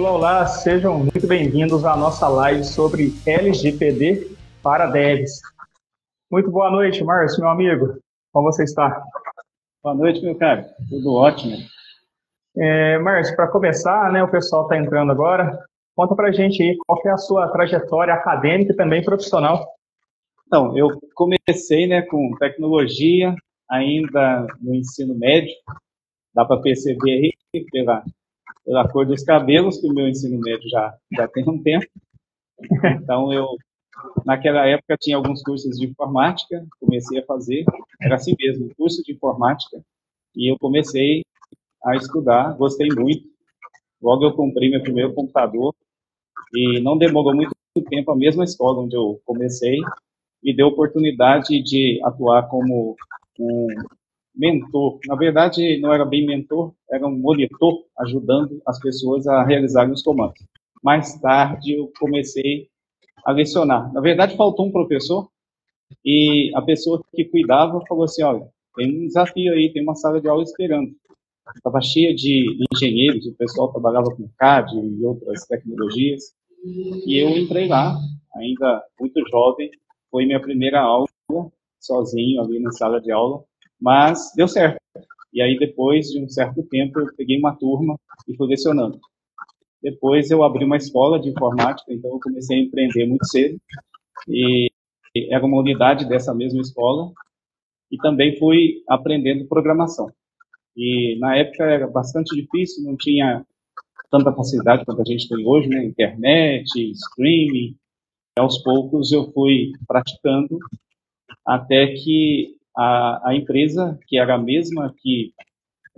Olá, olá, sejam muito bem-vindos à nossa live sobre LGPD para devs. Muito boa noite, Márcio, meu amigo. Como você está? Boa noite, meu caro. Tudo ótimo. É, Márcio, para começar, né, o pessoal está entrando agora. Conta para a gente aí qual é a sua trajetória acadêmica e também profissional. Então, eu comecei né, com tecnologia ainda no ensino médio. Dá para perceber aí pela, pela cor dos cabelos que o meu ensino médio já, já tem um tempo. Então, eu, naquela época, tinha alguns cursos de informática, comecei a fazer, era assim mesmo, curso de informática, e eu comecei a estudar, gostei muito. Logo eu comprei meu primeiro computador e não demorou muito tempo a mesma escola onde eu comecei me deu oportunidade de atuar como um mentor. Na verdade, não era bem mentor, era um monitor ajudando as pessoas a realizarem os comandos. Mais tarde eu comecei a lecionar. Na verdade, faltou um professor e a pessoa que cuidava falou assim, olha, tem um desafio aí, tem uma sala de aula esperando estava cheia de engenheiros, o pessoal trabalhava com CAD e outras tecnologias, e eu entrei lá, ainda muito jovem, foi minha primeira aula, sozinho ali na sala de aula, mas deu certo. E aí, depois de um certo tempo, eu peguei uma turma e fui lecionando. Depois, eu abri uma escola de informática, então eu comecei a empreender muito cedo, e era uma unidade dessa mesma escola, e também fui aprendendo programação. E na época era bastante difícil, não tinha tanta facilidade quanto a gente tem hoje, né? Internet, streaming. E aos poucos eu fui praticando até que a, a empresa, que era a mesma que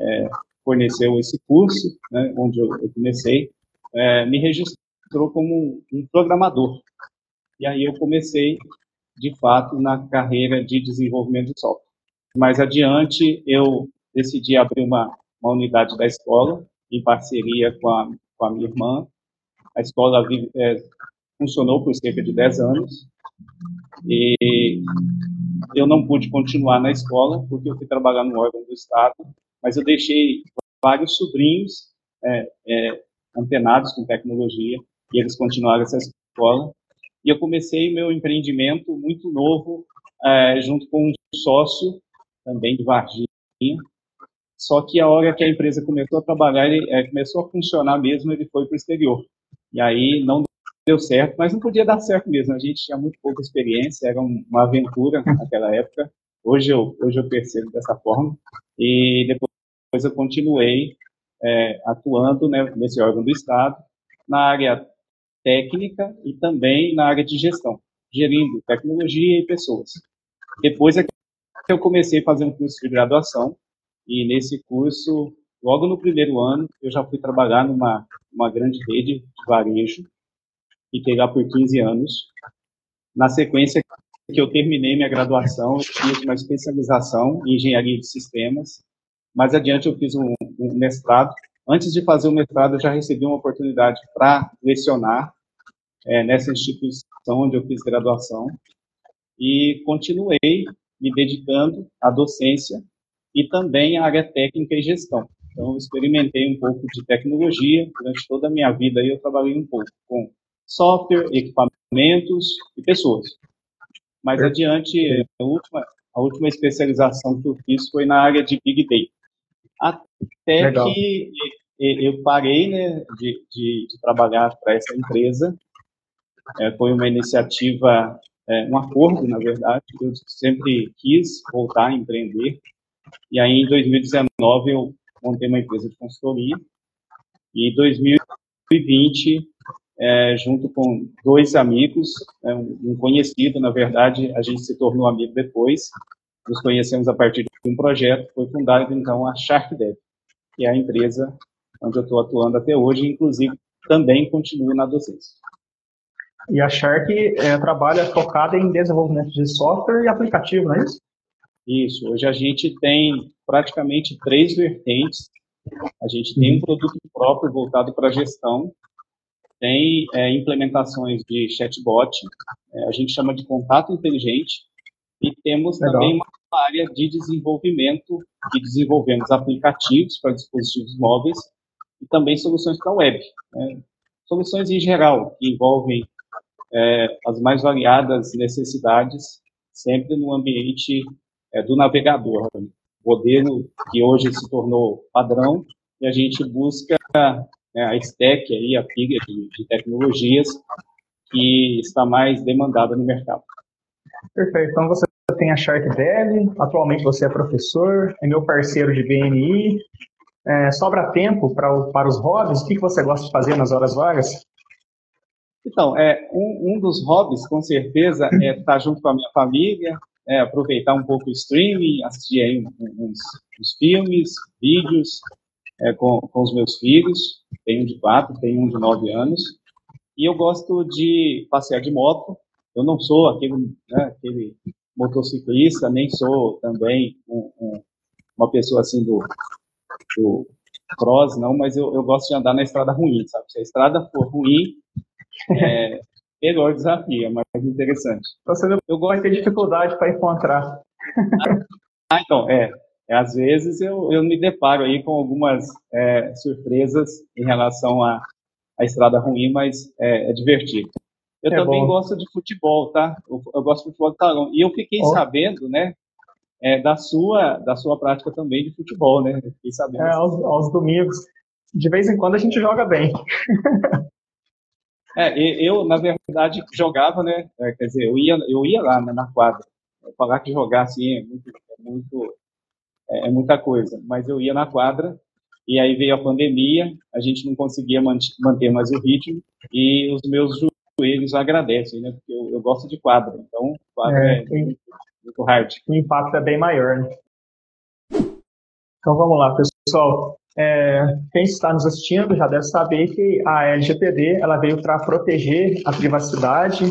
é, forneceu esse curso, né, onde eu, eu comecei, é, me registrou como um programador. E aí eu comecei, de fato, na carreira de desenvolvimento de software. Mais adiante, eu decidi abrir uma, uma unidade da escola, em parceria com a, com a minha irmã. A escola é, funcionou por cerca de 10 anos e eu não pude continuar na escola porque eu fui trabalhar no órgão do Estado, mas eu deixei vários sobrinhos é, é, antenados com tecnologia e eles continuaram essa escola. E eu comecei meu empreendimento muito novo, é, junto com um sócio, também de Varginha, só que a hora que a empresa começou a trabalhar, ele é, começou a funcionar mesmo, ele foi para o exterior. E aí não deu certo, mas não podia dar certo mesmo. A gente tinha muito pouca experiência, era uma aventura naquela época. Hoje eu, hoje eu percebo dessa forma. E depois eu continuei é, atuando né, nesse órgão do Estado, na área técnica e também na área de gestão, gerindo tecnologia e pessoas. Depois é que eu comecei fazendo curso de graduação, e nesse curso, logo no primeiro ano, eu já fui trabalhar numa uma grande rede de varejo, fiquei lá por 15 anos. Na sequência que eu terminei minha graduação, fiz uma especialização em engenharia de sistemas. Mais adiante, eu fiz um, um mestrado. Antes de fazer o mestrado, eu já recebi uma oportunidade para lecionar é, nessa instituição onde eu fiz graduação e continuei me dedicando à docência e também a área técnica e gestão. Então, experimentei um pouco de tecnologia durante toda a minha vida. Eu trabalhei um pouco com software, equipamentos e pessoas. Mais é. adiante, a última, a última especialização que eu fiz foi na área de Big Data. Até Legal. que eu parei né, de, de, de trabalhar para essa empresa. É, foi uma iniciativa, é, um acordo, na verdade. Eu sempre quis voltar a empreender. E aí, em 2019, eu montei uma empresa de consultoria. E em 2020, é, junto com dois amigos, é, um conhecido, na verdade, a gente se tornou amigo depois, nos conhecemos a partir de um projeto, foi fundada, então, a SharkDev, que é a empresa onde eu estou atuando até hoje, inclusive também continuo na docência. E a Shark é, trabalha focada em desenvolvimento de software e aplicativo, não é isso? Isso, hoje a gente tem praticamente três vertentes. A gente tem um uhum. produto próprio voltado para gestão, tem é, implementações de chatbot, é, a gente chama de contato inteligente, e temos Legal. também uma área de desenvolvimento, que desenvolvemos aplicativos para dispositivos móveis e também soluções para a web. Né? Soluções em geral, que envolvem é, as mais variadas necessidades, sempre no ambiente é, do navegador. Modelo que hoje se tornou padrão e a gente busca né, a stack, aí, a pilha de, de tecnologias que está mais demandada no mercado. Perfeito. Então você tem a SharkDev, atualmente você é professor, é meu parceiro de BNI. É, sobra tempo para, para os hobbies? O que, que você gosta de fazer nas horas vagas? Então, é, um, um dos hobbies, com certeza, é estar junto com a minha família, é, aproveitar um pouco o streaming, assistir aí uns, uns filmes, vídeos é, com, com os meus filhos. Tem um de quatro, tem um de nove anos. E eu gosto de passear de moto. Eu não sou aquele, né, aquele motociclista, nem sou também um, um, uma pessoa assim do, do cross, não, mas eu, eu gosto de andar na estrada ruim, sabe? Se a estrada for ruim, é melhor desafio, é mais interessante. Você não eu gosto de ter dificuldade para encontrar. ah, então, é. É. Às vezes eu, eu me deparo aí com algumas é, surpresas em relação à, à estrada ruim, mas é, é divertido. Eu é também bom. gosto de futebol, tá? Eu, eu, gosto de futebol de talão. E eu fiquei oh. sabendo, né, é, da sua da sua prática também de futebol, né? Eu fiquei sabendo. É, aos, aos domingos. De vez em quando a gente joga bem. É, eu, na verdade, jogava, né? É, quer dizer, eu ia, eu ia lá né, na quadra. Falar que jogar assim é, muito, é, muito, é, é muita coisa, mas eu ia na quadra e aí veio a pandemia, a gente não conseguia manter mais o ritmo e os meus joelhos agradecem, né? Porque eu, eu gosto de quadra, então quadra é, é muito, muito hard. O impacto é bem maior, né? Então vamos lá, pessoal. É, quem está nos assistindo já deve saber que a LGPD ela veio para proteger a privacidade,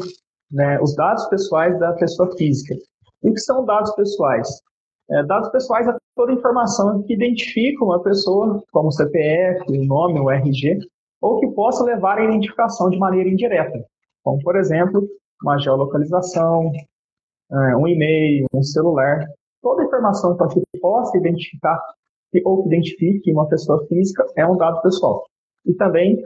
né, os dados pessoais da pessoa física. E o que são dados pessoais? É, dados pessoais toda informação que identifica uma pessoa, como o CPF, o nome, o RG, ou que possa levar à identificação de maneira indireta, como, por exemplo, uma geolocalização, é, um e-mail, um celular. Toda informação que possa identificar ou que identifique uma pessoa física é um dado pessoal. E também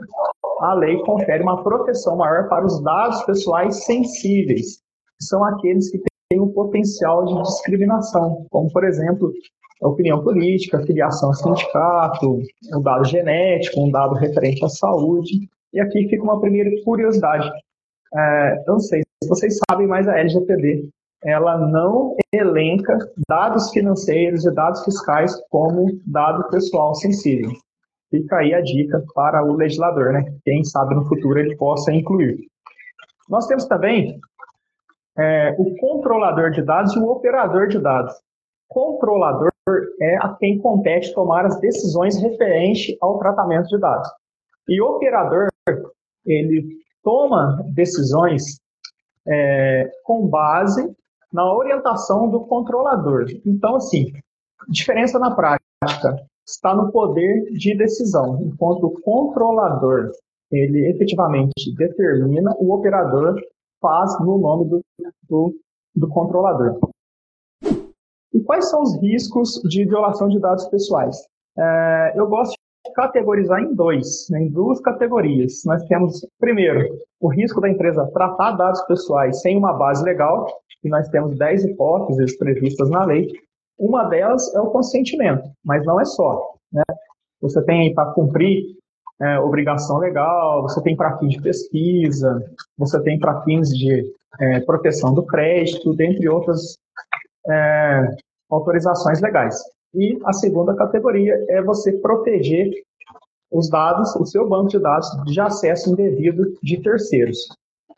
a lei confere uma proteção maior para os dados pessoais sensíveis, que são aqueles que têm um potencial de discriminação, como, por exemplo, opinião política, filiação a sindicato, um dado genético, um dado referente à saúde. E aqui fica uma primeira curiosidade. É, eu não sei se vocês sabem, mas a LGPD ela não elenca dados financeiros e dados fiscais como dado pessoal sensível. Fica aí a dica para o legislador, né? Quem sabe no futuro ele possa incluir. Nós temos também é, o controlador de dados e o operador de dados. Controlador é a quem compete tomar as decisões referentes ao tratamento de dados. E o operador, ele toma decisões é, com base na orientação do controlador. Então, assim, diferença na prática está no poder de decisão, enquanto o controlador ele efetivamente determina, o operador faz no nome do, do, do controlador. E quais são os riscos de violação de dados pessoais? É, eu gosto de categorizar em dois, né, em duas categorias. Nós temos, primeiro, o risco da empresa tratar dados pessoais sem uma base legal, que nós temos 10 hipóteses previstas na lei. Uma delas é o consentimento, mas não é só. Né? Você tem para cumprir é, obrigação legal, você tem para fins de pesquisa, você tem para fins de é, proteção do crédito, dentre outras é, autorizações legais. E a segunda categoria é você proteger os dados, o seu banco de dados de acesso indevido de terceiros.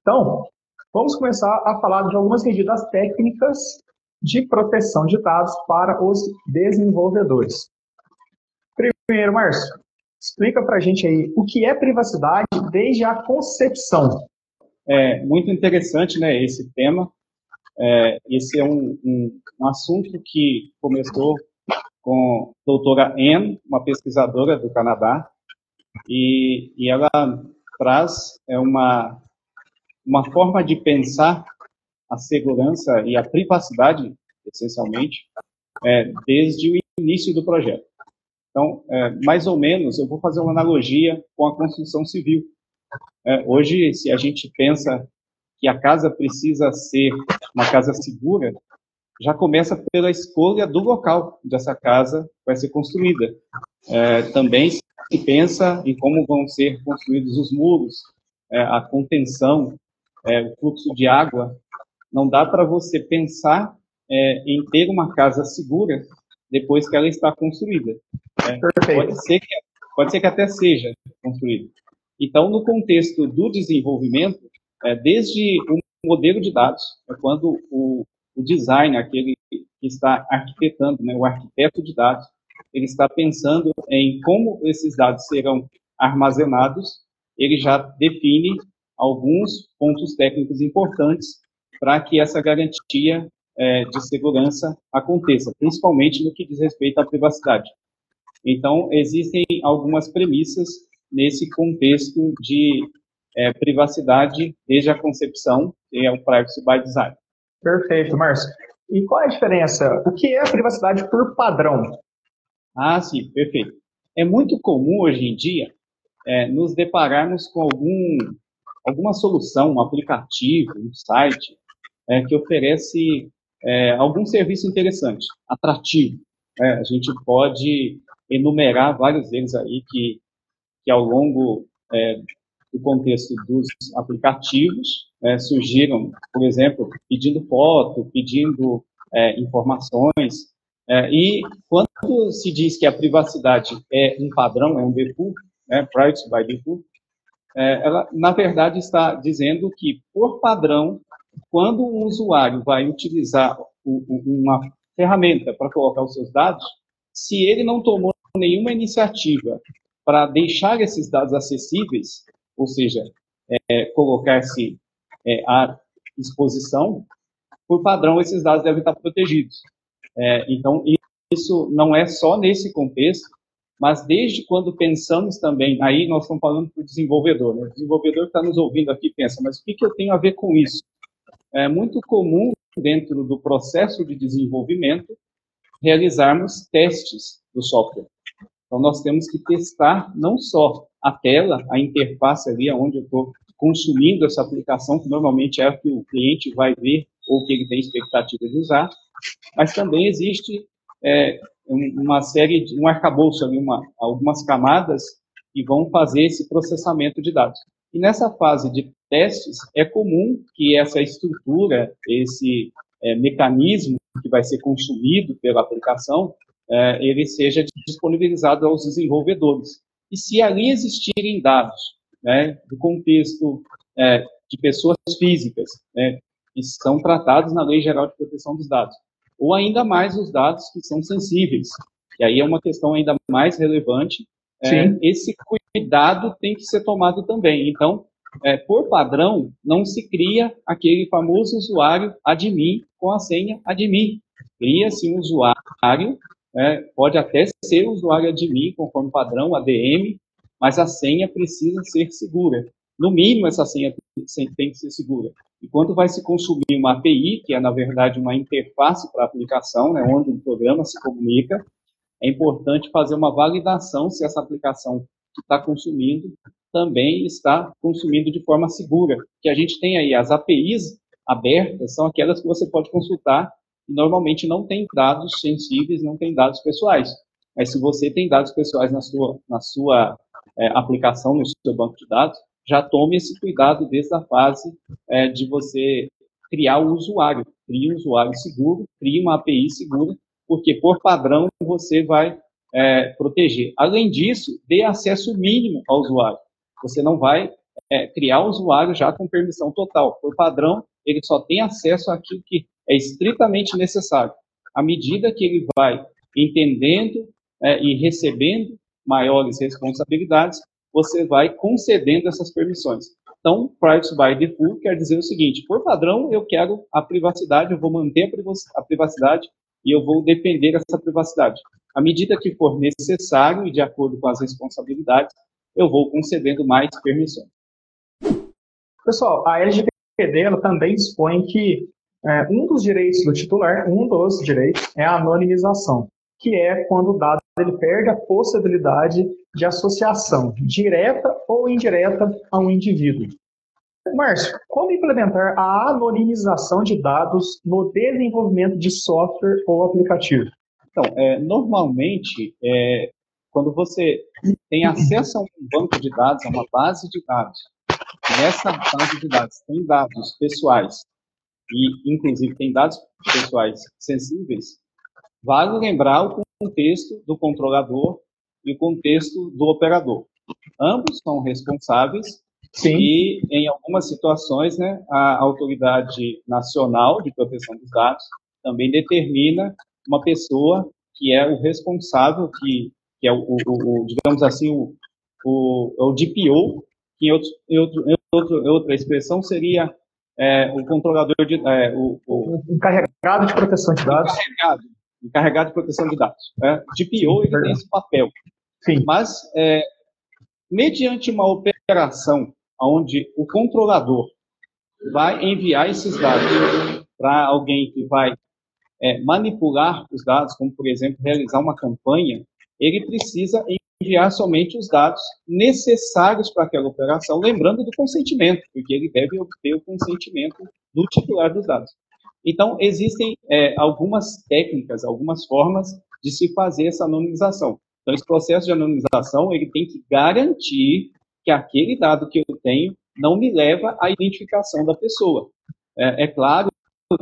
Então, Vamos começar a falar de algumas medidas técnicas de proteção de dados para os desenvolvedores. Primeiro, Márcio, explica para a gente aí o que é privacidade desde a concepção. É muito interessante, né, esse tema. É, esse é um, um, um assunto que começou com a doutora Anne, uma pesquisadora do Canadá, e, e ela traz é uma uma forma de pensar a segurança e a privacidade, essencialmente, é, desde o início do projeto. Então, é, mais ou menos, eu vou fazer uma analogia com a construção civil. É, hoje, se a gente pensa que a casa precisa ser uma casa segura, já começa pela escolha do local onde essa casa vai ser construída. É, também se pensa em como vão ser construídos os muros, é, a contenção, é, o fluxo de água. Não dá para você pensar é, em ter uma casa segura depois que ela está construída. É, pode, ser que, pode ser que até seja construída. Então, no contexto do desenvolvimento, é, desde o modelo de dados, é quando o, o design, aquele que está arquitetando, né, o arquiteto de dados, ele está pensando em como esses dados serão armazenados, ele já define alguns pontos técnicos importantes para que essa garantia é, de segurança aconteça, principalmente no que diz respeito à privacidade. Então, existem algumas premissas nesse contexto de é, privacidade desde a concepção, que é o Privacy by Design. Perfeito, Márcio. E qual é a diferença? O que é a privacidade por padrão? Ah, sim, perfeito. É muito comum hoje em dia é, nos depararmos com algum, alguma solução, um aplicativo, um site, é, que oferece é, algum serviço interessante, atrativo. É, a gente pode enumerar vários deles aí que, que ao longo é, do contexto dos aplicativos é, surgiram, por exemplo, pedindo foto, pedindo é, informações. É, e quando se diz que a privacidade é um padrão, é um default, né, privacy by default, é, ela, na verdade, está dizendo que, por padrão, quando um usuário vai utilizar o, uma ferramenta para colocar os seus dados, se ele não tomou nenhuma iniciativa para deixar esses dados acessíveis, ou seja, é, colocar-se é, à exposição, por padrão, esses dados devem estar protegidos. É, então, isso não é só nesse contexto, mas desde quando pensamos também, aí nós estamos falando para o desenvolvedor, né? o desenvolvedor que está nos ouvindo aqui pensa, mas o que, que eu tenho a ver com isso? É muito comum, dentro do processo de desenvolvimento, realizarmos testes do software. Então, nós temos que testar não só a tela, a interface ali, onde eu estou consumindo essa aplicação, que normalmente é a que o cliente vai ver ou que ele tem expectativa de usar, mas também existe é, uma série, de, um arcabouço ali, uma, algumas camadas que vão fazer esse processamento de dados. E nessa fase de testes, é comum que essa estrutura, esse é, mecanismo que vai ser consumido pela aplicação, é, ele seja disponibilizado aos desenvolvedores. E se ali existirem dados né, do contexto é, de pessoas físicas, né, que são tratados na Lei Geral de Proteção dos Dados, ou ainda mais os dados que são sensíveis, e aí é uma questão ainda mais relevante, é, esse cuidado tem que ser tomado também. Então, é, por padrão, não se cria aquele famoso usuário admin com a senha admin. Cria-se um usuário é, pode até ser usuário admin, conforme padrão, ADM, mas a senha precisa ser segura. No mínimo, essa senha tem que ser segura. E quando vai se consumir uma API, que é, na verdade, uma interface para a aplicação, né, onde o programa se comunica, é importante fazer uma validação se essa aplicação que está consumindo também está consumindo de forma segura. Que a gente tem aí as APIs abertas, são aquelas que você pode consultar e normalmente não tem dados sensíveis, não tem dados pessoais. Mas se você tem dados pessoais na sua, na sua é, aplicação, no seu banco de dados, já tome esse cuidado desde a fase é, de você criar o usuário. Crie um usuário seguro, crie uma API segura, porque por padrão você vai é, proteger. Além disso, dê acesso mínimo ao usuário. Você não vai é, criar um usuário já com permissão total. Por padrão, ele só tem acesso àquilo que é estritamente necessário. À medida que ele vai entendendo é, e recebendo maiores responsabilidades, você vai concedendo essas permissões. Então, privacy by default quer dizer o seguinte: por padrão, eu quero a privacidade, eu vou manter a privacidade e eu vou defender essa privacidade. À medida que for necessário e de acordo com as responsabilidades, eu vou concedendo mais permissões. Pessoal, a LGPD também expõe que é, um dos direitos do titular, um dos direitos, é a anonimização, que é quando o dado ele perde a possibilidade de associação direta ou indireta a um indivíduo. Márcio, como implementar a anonimização de dados no desenvolvimento de software ou aplicativo? Então, é, normalmente, é, quando você tem acesso a um banco de dados, a uma base de dados, nessa base de dados tem dados pessoais e, inclusive, tem dados pessoais sensíveis, vale lembrar o contexto do controlador e o contexto do operador. Ambos são responsáveis Sim. e, em algumas situações, né, a Autoridade Nacional de Proteção dos Dados também determina uma pessoa que é o responsável, que, que é o, o, o digamos assim, o, o, o DPO, que em, outro, em, outro, em outro, outra expressão seria é, o controlador de. É, o, o, encarregado de proteção de dados. Encarregado, encarregado de proteção de dados. É, DPO ele tem esse papel. Sim. Mas, é, mediante uma operação onde o controlador vai enviar esses dados para alguém que vai é, manipular os dados, como, por exemplo, realizar uma campanha, ele precisa enviar somente os dados necessários para aquela operação, lembrando do consentimento, porque ele deve obter o consentimento do titular dos dados. Então, existem é, algumas técnicas, algumas formas de se fazer essa anonimização. Então, esse processo de anonimização, ele tem que garantir que aquele dado que eu tenho não me leva à identificação da pessoa. É, é claro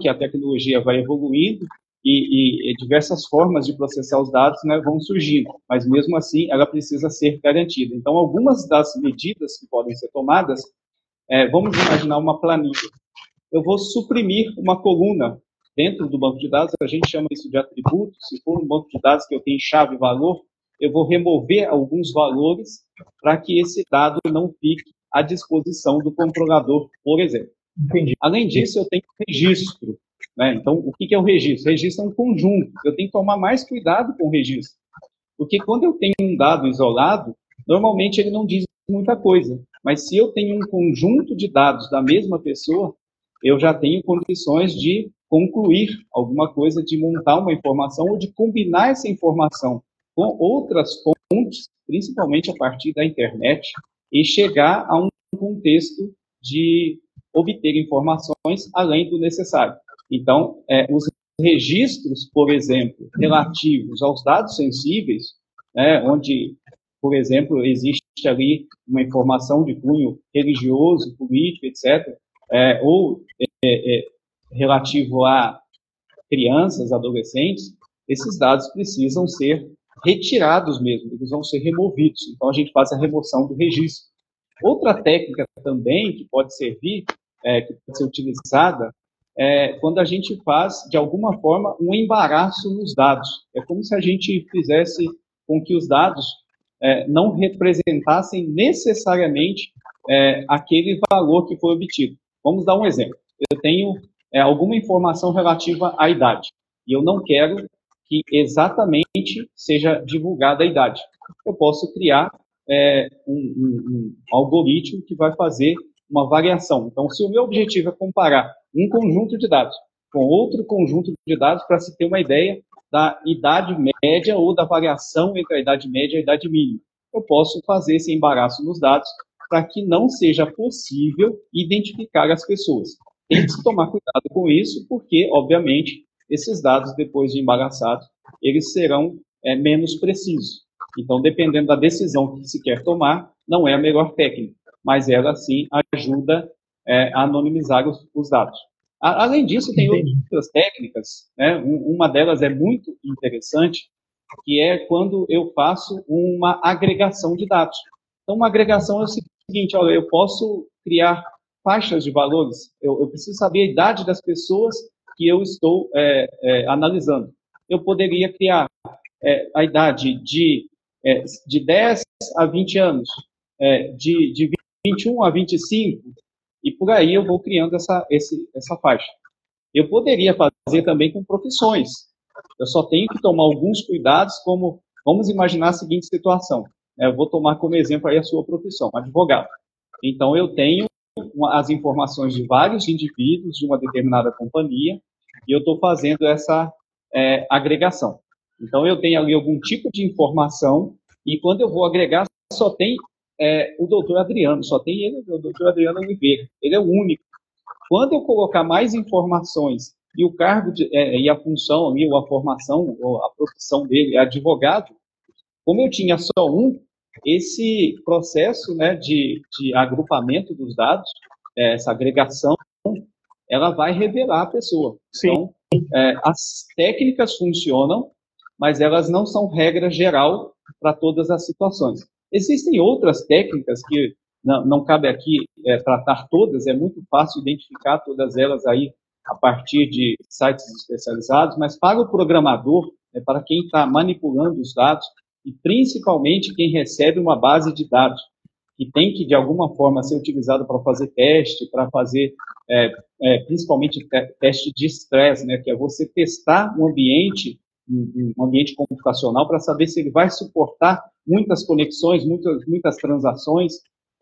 que a tecnologia vai evoluindo e, e, diversas formas de processar os dados né, vão surgindo, mas mesmo assim ela precisa ser garantida. Então, algumas das medidas que podem ser tomadas, é, vamos imaginar uma planilha. Eu vou suprimir uma coluna dentro do banco de dados, a gente chama isso de atributo. Se for um banco de dados que eu tenho chave e valor, eu vou remover alguns valores para que esse dado não fique à disposição do controlador, por exemplo. Entendi. Além disso, eu tenho registro. Né? Então, o que é o registro? O registro é um conjunto. Eu tenho que tomar mais cuidado com o registro. Porque quando eu tenho um dado isolado, normalmente ele não diz muita coisa. Mas se eu tenho um conjunto de dados da mesma pessoa, eu já tenho condições de concluir alguma coisa, de montar uma informação ou de combinar essa informação com outras fontes, principalmente a partir da internet, e chegar a um contexto de obter informações além do necessário. Então, é, os registros, por exemplo, relativos aos dados sensíveis, né, onde, por exemplo, existe ali uma informação de cunho religioso, político, etc., é, ou é, é, relativo a crianças, adolescentes, esses dados precisam ser retirados mesmo, eles vão ser removidos. Então, a gente faz a remoção do registro. Outra técnica também que pode servir, é, que pode ser utilizada, é, quando a gente faz, de alguma forma, um embaraço nos dados. É como se a gente fizesse com que os dados é, não representassem necessariamente é, aquele valor que foi obtido. Vamos dar um exemplo. Eu tenho é, alguma informação relativa à idade e eu não quero que exatamente seja divulgada a idade. Eu posso criar é, um, um, um algoritmo que vai fazer uma variação. Então, se o meu objetivo é comparar um conjunto de dados com outro conjunto de dados para se ter uma ideia da idade média ou da variação entre a idade média e a idade mínima. Eu posso fazer esse embaraço nos dados para que não seja possível identificar as pessoas. Tem que tomar cuidado com isso, porque, obviamente, esses dados, depois de embaraçados, eles serão é, menos precisos. Então, dependendo da decisão que se quer tomar, não é a melhor técnica, mas ela, sim, ajuda é, a anonimizar os, os dados. A, além disso, tem outras técnicas, né? Um, uma delas é muito interessante, que é quando eu faço uma agregação de dados. Então, uma agregação é o seguinte, olha, eu posso criar faixas de valores, eu, eu preciso saber a idade das pessoas que eu estou é, é, analisando. Eu poderia criar é, a idade de, é, de 10 a 20 anos, é, de, de 21 a 25, e por aí eu vou criando essa, esse, essa faixa. Eu poderia fazer também com profissões. Eu só tenho que tomar alguns cuidados, como, vamos imaginar a seguinte situação. Eu vou tomar como exemplo aí a sua profissão, advogado. Então, eu tenho as informações de vários indivíduos de uma determinada companhia e eu estou fazendo essa é, agregação. Então, eu tenho ali algum tipo de informação e quando eu vou agregar, só tem é, o doutor Adriano, só tem ele, o doutor Adriano Oliveira. Ele é o único. Quando eu colocar mais informações e o cargo de, é, e a função ou a formação, ou a profissão dele é advogado, como eu tinha só um, esse processo né, de, de agrupamento dos dados, é, essa agregação, ela vai revelar a pessoa. Sim. Então, é, as técnicas funcionam, mas elas não são regra geral para todas as situações. Existem outras técnicas que não, não cabe aqui é, tratar todas, é muito fácil identificar todas elas aí a partir de sites especializados, mas para o programador, é para quem está manipulando os dados, e principalmente quem recebe uma base de dados, que tem que, de alguma forma, ser utilizada para fazer teste, para fazer, é, é, principalmente, teste de estresse, né, que é você testar um ambiente, um ambiente computacional, para saber se ele vai suportar muitas conexões, muitas, muitas transações.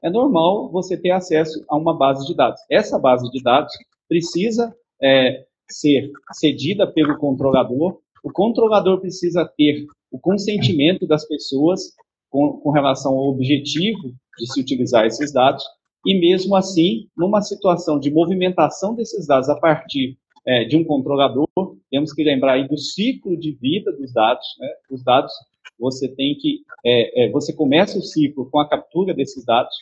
É normal você ter acesso a uma base de dados. Essa base de dados precisa é, ser cedida pelo controlador. O controlador precisa ter o consentimento das pessoas com, com relação ao objetivo de se utilizar esses dados. E mesmo assim, numa situação de movimentação desses dados a partir é, de um controlador, temos que lembrar aí do ciclo de vida dos dados. Né? Os dados, você tem que, é, é, você começa o ciclo com a captura desses dados.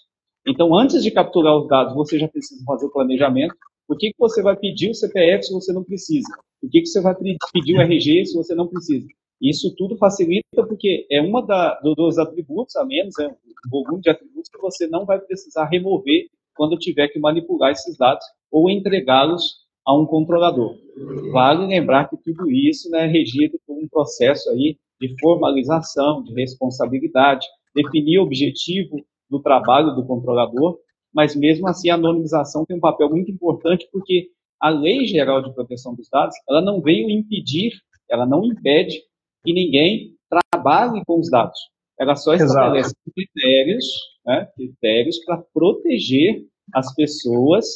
Então, antes de capturar os dados, você já precisa fazer o planejamento. Por que, que você vai pedir o CPF se você não precisa? Por que, que você vai pedir o RG se você não precisa? Isso tudo facilita porque é uma da, dos atributos a menos, é um volume de atributos que você não vai precisar remover quando tiver que manipular esses dados ou entregá-los a um controlador. Vale lembrar que tudo isso né, é regido por um processo aí de formalização, de responsabilidade, definir o objetivo do trabalho do controlador mas mesmo assim a anonimização tem um papel muito importante porque a Lei Geral de Proteção dos Dados, ela não veio impedir, ela não impede que ninguém trabalhe com os dados. Ela só estabelece Exato. critérios, né, critérios para proteger as pessoas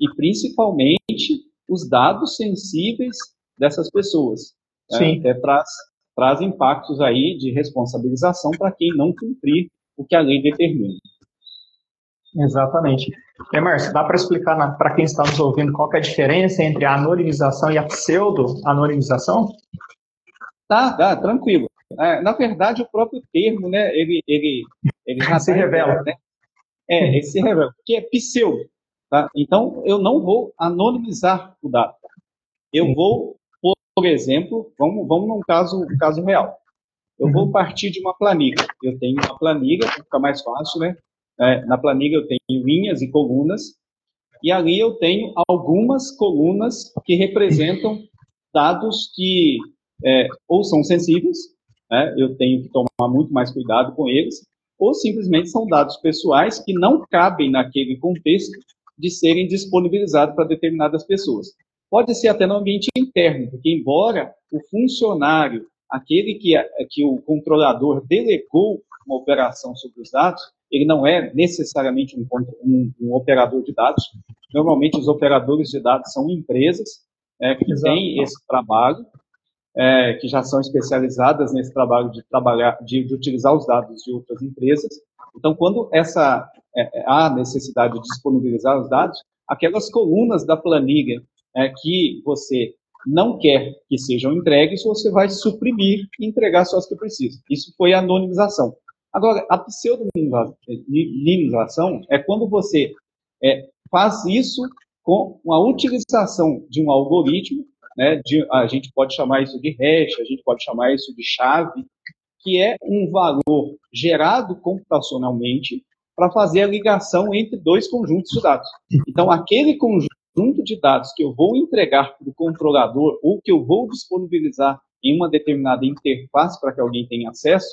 e principalmente os dados sensíveis dessas pessoas. Né? Sim. Até traz, traz impactos aí de responsabilização para quem não cumprir o que a lei determina. Exatamente. E, Márcio, dá para explicar para quem está nos ouvindo qual é a diferença entre a anonimização e a pseudo-anonimização? Tá, tá, tranquilo. É, na verdade, o próprio termo, né, ele, ele, ele já se revela. Né? É, ele se revela, que é pseudo. Tá? Então, eu não vou anonimizar o dado. Eu vou, por exemplo, vamos, vamos num caso, um caso real. Eu vou uhum. partir de uma planilha. Eu tenho uma planilha, ficar mais fácil, né? É, na planilha eu tenho linhas e colunas, e ali eu tenho algumas colunas que representam dados que é, ou são sensíveis, né, eu tenho que tomar muito mais cuidado com eles, ou simplesmente são dados pessoais que não cabem naquele contexto de serem disponibilizados para determinadas pessoas. Pode ser até no ambiente interno, porque embora o funcionário, aquele que, que o controlador delegou uma operação sobre os dados, ele não é necessariamente um, um, um, operador de dados. Normalmente, os operadores de dados são empresas é, que Exato. têm esse trabalho, é, que já são especializadas nesse trabalho de trabalhar, de, de, utilizar os dados de outras empresas. Então, quando essa é, é há necessidade de disponibilizar os dados, aquelas colunas da planilha é, que você não quer que sejam entregues, você vai suprimir e entregar só as que precisa. Isso foi a anonimização. Agora, a pseudonimização é quando você é, faz isso com a utilização de um algoritmo, né, de, a gente pode chamar isso de hash, a gente pode chamar isso de chave, que é um valor gerado computacionalmente para fazer a ligação entre dois conjuntos de dados. Então, aquele conjunto de dados que eu vou entregar para o controlador ou que eu vou disponibilizar em uma determinada interface para que alguém tenha acesso,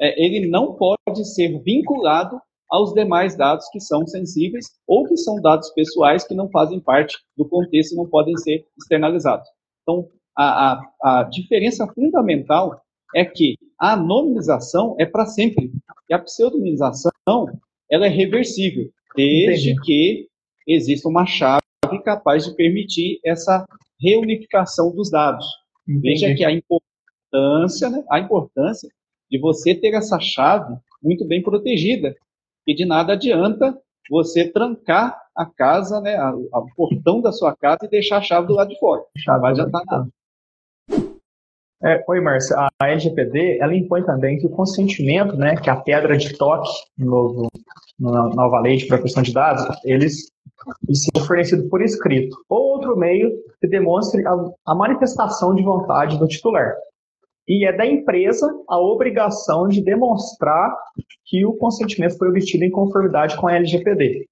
é, ele não pode ser vinculado aos demais dados que são sensíveis ou que são dados pessoais que não fazem parte do contexto e não podem ser externalizados. Então, a, a, a diferença fundamental é que a anonimização é para sempre e a pseudonimização ela é reversível, desde Entendi. que exista uma chave capaz de permitir essa reunificação dos dados. Entendi. Veja que a importância né, a importância de você ter essa chave muito bem protegida. E de nada adianta você trancar a casa, né, a, a, o portão da sua casa e deixar a chave do lado de fora. Vai adiantar nada. É, oi, Márcia. A LGPD ela impõe também que o consentimento, né, que a pedra de toque no na nova lei de proteção de dados, eles, são fornecidos por escrito ou outro meio que demonstre a, a manifestação de vontade do titular. E é da empresa a obrigação de demonstrar que o consentimento foi obtido em conformidade com a LGPD.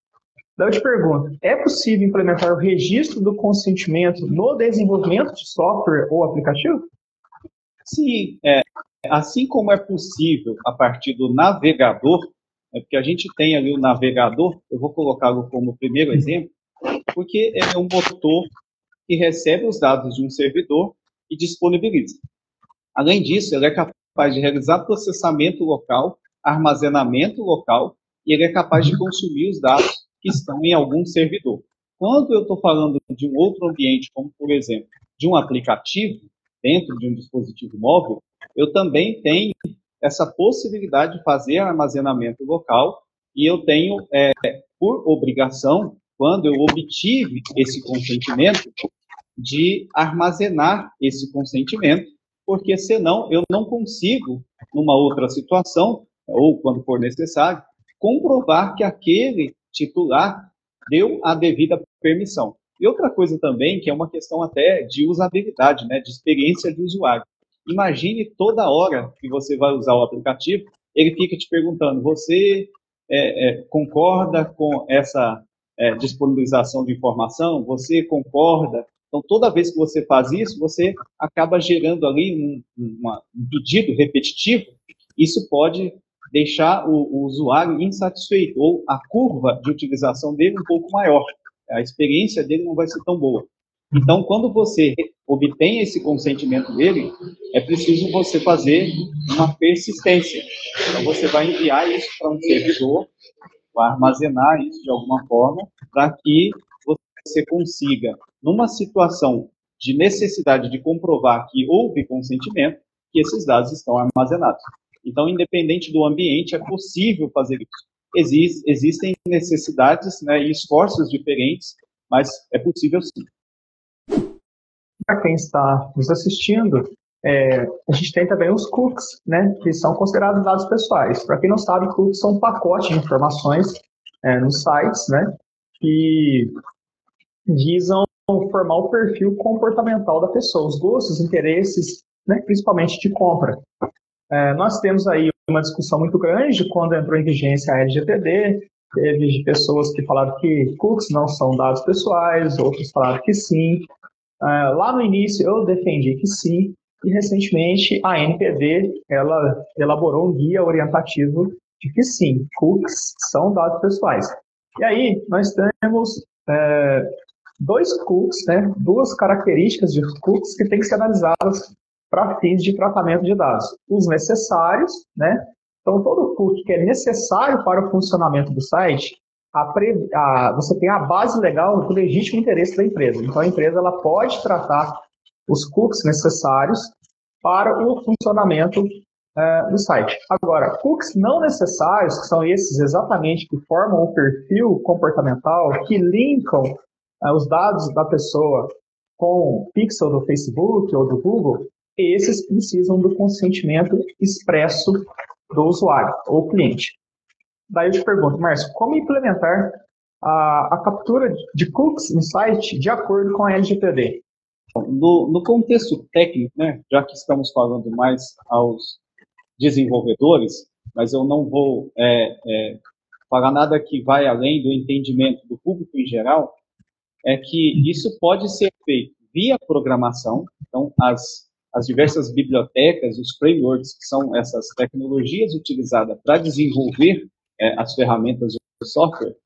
Daí eu te pergunto, é possível implementar o registro do consentimento no desenvolvimento de software ou aplicativo? Sim, é, assim como é possível a partir do navegador, é porque a gente tem ali o navegador, eu vou colocá-lo como primeiro exemplo, porque é um motor que recebe os dados de um servidor e disponibiliza. Além disso, ele é capaz de realizar processamento local, armazenamento local, e ele é capaz de consumir os dados que estão em algum servidor. Quando eu estou falando de um outro ambiente, como por exemplo, de um aplicativo dentro de um dispositivo móvel, eu também tenho essa possibilidade de fazer armazenamento local e eu tenho, é, por obrigação, quando eu obtive esse consentimento, de armazenar esse consentimento, porque senão eu não consigo, numa outra situação, ou quando for necessário, comprovar que aquele titular deu a devida permissão. E outra coisa também, que é uma questão até de usabilidade, né, de experiência de usuário. Imagine toda hora que você vai usar o aplicativo, ele fica te perguntando: você é, é, concorda com essa é, disponibilização de informação? Você concorda? Então, toda vez que você faz isso, você acaba gerando ali um, um pedido repetitivo. Isso pode deixar o, o, usuário insatisfeito ou a curva de utilização dele um pouco maior. A experiência dele não vai ser tão boa. Então, quando você obtém esse consentimento dele, é preciso você fazer uma persistência. Então, você vai enviar isso para um servidor, vai armazenar isso de alguma forma, para que você consiga, numa situação de necessidade de comprovar que houve consentimento, que esses dados estão armazenados. Então, independente do ambiente, é possível fazer isso. Exist, existem necessidades né, e esforços diferentes, mas é possível sim para quem está nos assistindo, é, a gente tem também os cookies, né, que são considerados dados pessoais. Para quem não sabe, cookies são um pacote de informações é, nos sites, né, que visam formar o perfil comportamental da pessoa, os gostos, interesses, né, principalmente de compra. É, nós temos aí uma discussão muito grande quando entrou em vigência a LGPD, teve pessoas que falaram que cookies não são dados pessoais, outros falaram que sim. Uh, lá no início eu defendi que sim, e recentemente a NPD ela elaborou um guia orientativo de que sim, cookies são dados pessoais. E aí nós temos é, dois cookies, né, duas características de cookies que têm que ser analisadas para fins de tratamento de dados. Os necessários, né? Então todo cookie que é necessário para o funcionamento do site, a pre, a, você tem a base legal do legítimo interesse da empresa. Então, a empresa ela pode tratar os cookies necessários para o funcionamento é, do site. Agora, cookies não necessários, que são esses exatamente que formam o perfil comportamental, que linkam é, os dados da pessoa com o pixel do Facebook ou do Google, esses precisam do consentimento expresso do usuário ou cliente. Daí eu te pergunto, Márcio, como implementar a, a captura de cookies no site de acordo com a LGPD? No, no contexto técnico, né, já que estamos falando mais aos desenvolvedores, mas eu não vou é, é, falar nada que vai além do entendimento do público em geral, é que isso pode ser feito via programação, então as, as diversas bibliotecas, os frameworks, que são essas tecnologias utilizadas para desenvolver é, as ferramentas de software,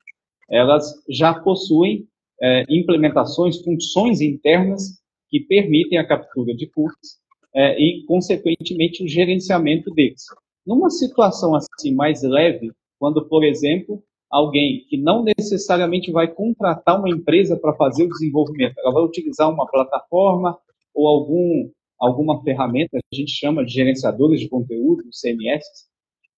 elas já possuem é, implementações, funções internas que permitem a captura de cookies é, e, consequentemente, o gerenciamento deles. Numa situação assim mais leve, quando, por exemplo, alguém que não necessariamente vai contratar uma empresa para fazer o desenvolvimento, ela vai utilizar uma plataforma ou algum alguma ferramenta, a gente chama de gerenciadores de conteúdo, CMS,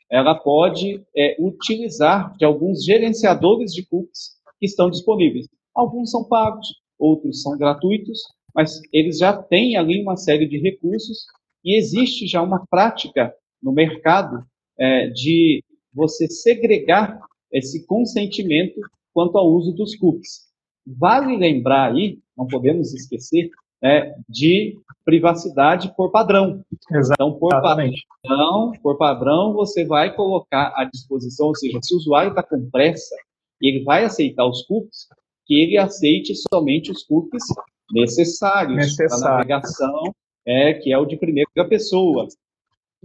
ela pode é, utilizar de alguns gerenciadores de cookies que estão disponíveis. Alguns são pagos, outros são gratuitos, mas eles já têm ali uma série de recursos e existe já uma prática no mercado é, de você segregar esse consentimento quanto ao uso dos cookies. Vale lembrar aí, não podemos esquecer, é, de privacidade por padrão. Exatamente. Então, por padrão, por padrão, você vai colocar à disposição, ou seja, se o usuário está com pressa e ele vai aceitar os cookies, que ele aceite somente os cookies necessários Necessário. para navegação, é, que é o de primeira pessoa.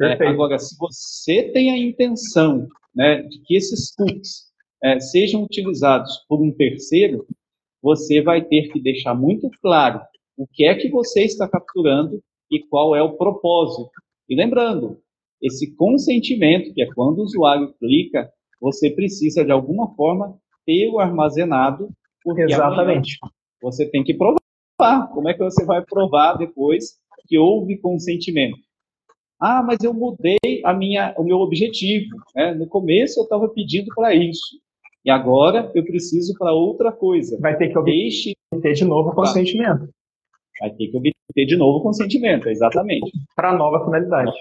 É, agora, se você tem a intenção né, de que esses cookies é, sejam utilizados por um terceiro, você vai ter que deixar muito claro o que é que você está capturando e qual é o propósito. E lembrando, esse consentimento, que é quando o usuário clica, você precisa de alguma forma ter o armazenado. Exatamente. Você tem que provar. Como é que você vai provar depois que houve consentimento? Ah, mas eu mudei a minha, o meu objetivo. Né? No começo eu estava pedindo para isso. E agora eu preciso para outra coisa. Vai ter que obter Deixe... de novo o consentimento. Vai ter que obter de novo o consentimento, exatamente. Para nova finalidade.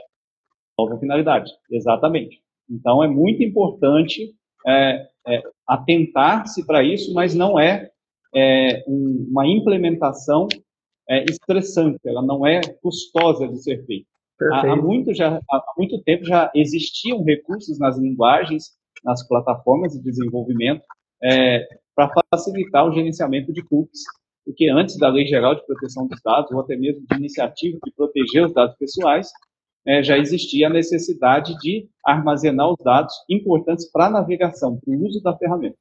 Nova finalidade, exatamente. Então é muito importante é, é, atentar-se para isso, mas não é, é um, uma implementação é, estressante, ela não é custosa de ser feita. Há, há, muito já, há muito tempo já existiam recursos nas linguagens, nas plataformas de desenvolvimento, é, para facilitar o gerenciamento de cookies porque antes da Lei Geral de Proteção dos Dados, ou até mesmo de iniciativa de proteger os dados pessoais, é, já existia a necessidade de armazenar os dados importantes para a navegação, para o uso da ferramenta.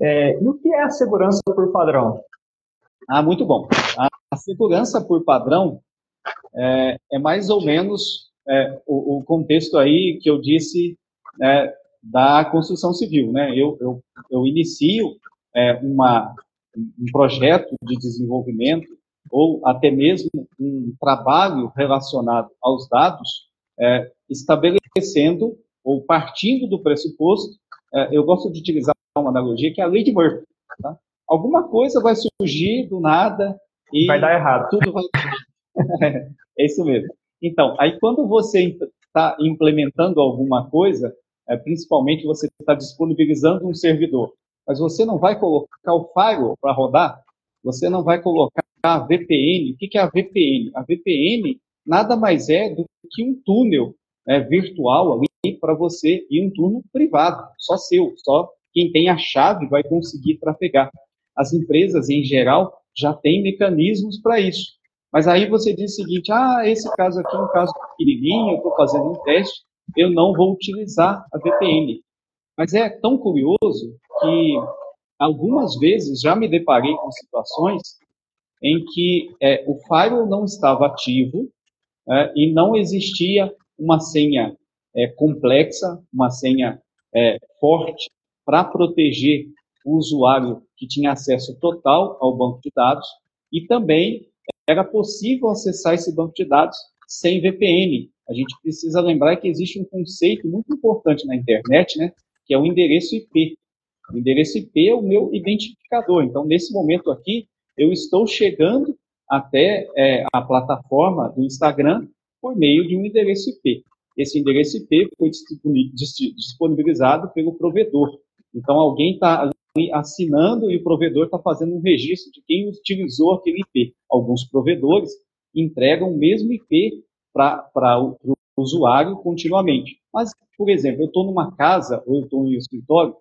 É, e o que é a segurança por padrão? Ah, muito bom. A, a segurança por padrão é, é mais ou menos é, o, o, contexto aí que eu disse é, da construção civil. Né? Eu, eu, eu inicio é, uma, um projeto de desenvolvimento ou até mesmo um trabalho relacionado aos dados, é, estabelecendo ou partindo do pressuposto, é, eu gosto de utilizar uma analogia que é a lei de Murphy. Tá? Alguma coisa vai surgir do nada e vai dar errado. Tudo vai. é isso mesmo. Então, aí quando você está implementando alguma coisa, é, principalmente você está disponibilizando um servidor mas você não vai colocar o firewall para rodar, você não vai colocar a VPN. O que é a VPN? A VPN nada mais é do que um túnel é, virtual ali para você e um túnel privado, só seu, só quem tem a chave vai conseguir trafegar. As empresas, em geral, já têm mecanismos para isso. Mas aí você diz o seguinte, ah, esse caso aqui é um caso pequenininho, eu estou fazendo um teste, eu não vou utilizar a VPN. Mas é tão curioso que algumas vezes já me deparei com situações em que é, o firewall não estava ativo é, e não existia uma senha é, complexa, uma senha é, forte para proteger o usuário que tinha acesso total ao banco de dados e também era possível acessar esse banco de dados sem VPN. A gente precisa lembrar que existe um conceito muito importante na internet, né, que é o endereço IP. O endereço IP é o meu identificador. Então, nesse momento aqui, eu estou chegando até é, a plataforma do Instagram por meio de um endereço IP. Esse endereço IP foi disponibilizado pelo provedor. Então, alguém está assinando e o provedor está fazendo um registro de quem utilizou aquele IP. Alguns provedores entregam o mesmo IP para o usuário continuamente. Mas, por exemplo, eu estou numa casa ou eu estou em um escritório,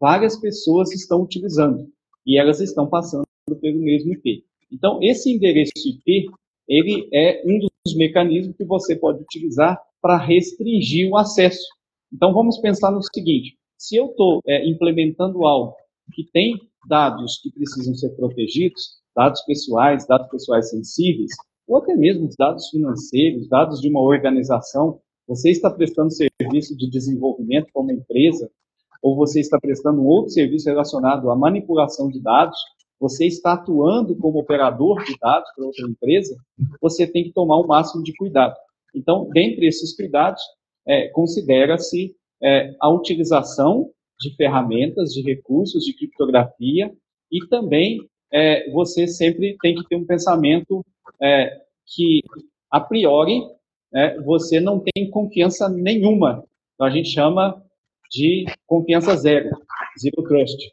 várias pessoas estão utilizando e elas estão passando pelo mesmo IP. Então, esse endereço IP, ele é um dos mecanismos que você pode utilizar para restringir o acesso. Então, vamos pensar no seguinte: se eu estou é, implementando algo que tem dados que precisam ser protegidos, dados pessoais, dados pessoais sensíveis, ou até mesmo dados financeiros, dados de uma organização, você está prestando serviço de desenvolvimento para uma empresa, ou você está prestando outro serviço relacionado à manipulação de dados, você está atuando como operador de dados para outra empresa, você tem que tomar o máximo de cuidado. Então, dentre esses cuidados, é, considera-se é, a utilização de ferramentas, de recursos de criptografia e também é, você sempre tem que ter um pensamento é, que, a priori, é, você não tem confiança nenhuma. Então, a gente chama de confiança zero, zero trust.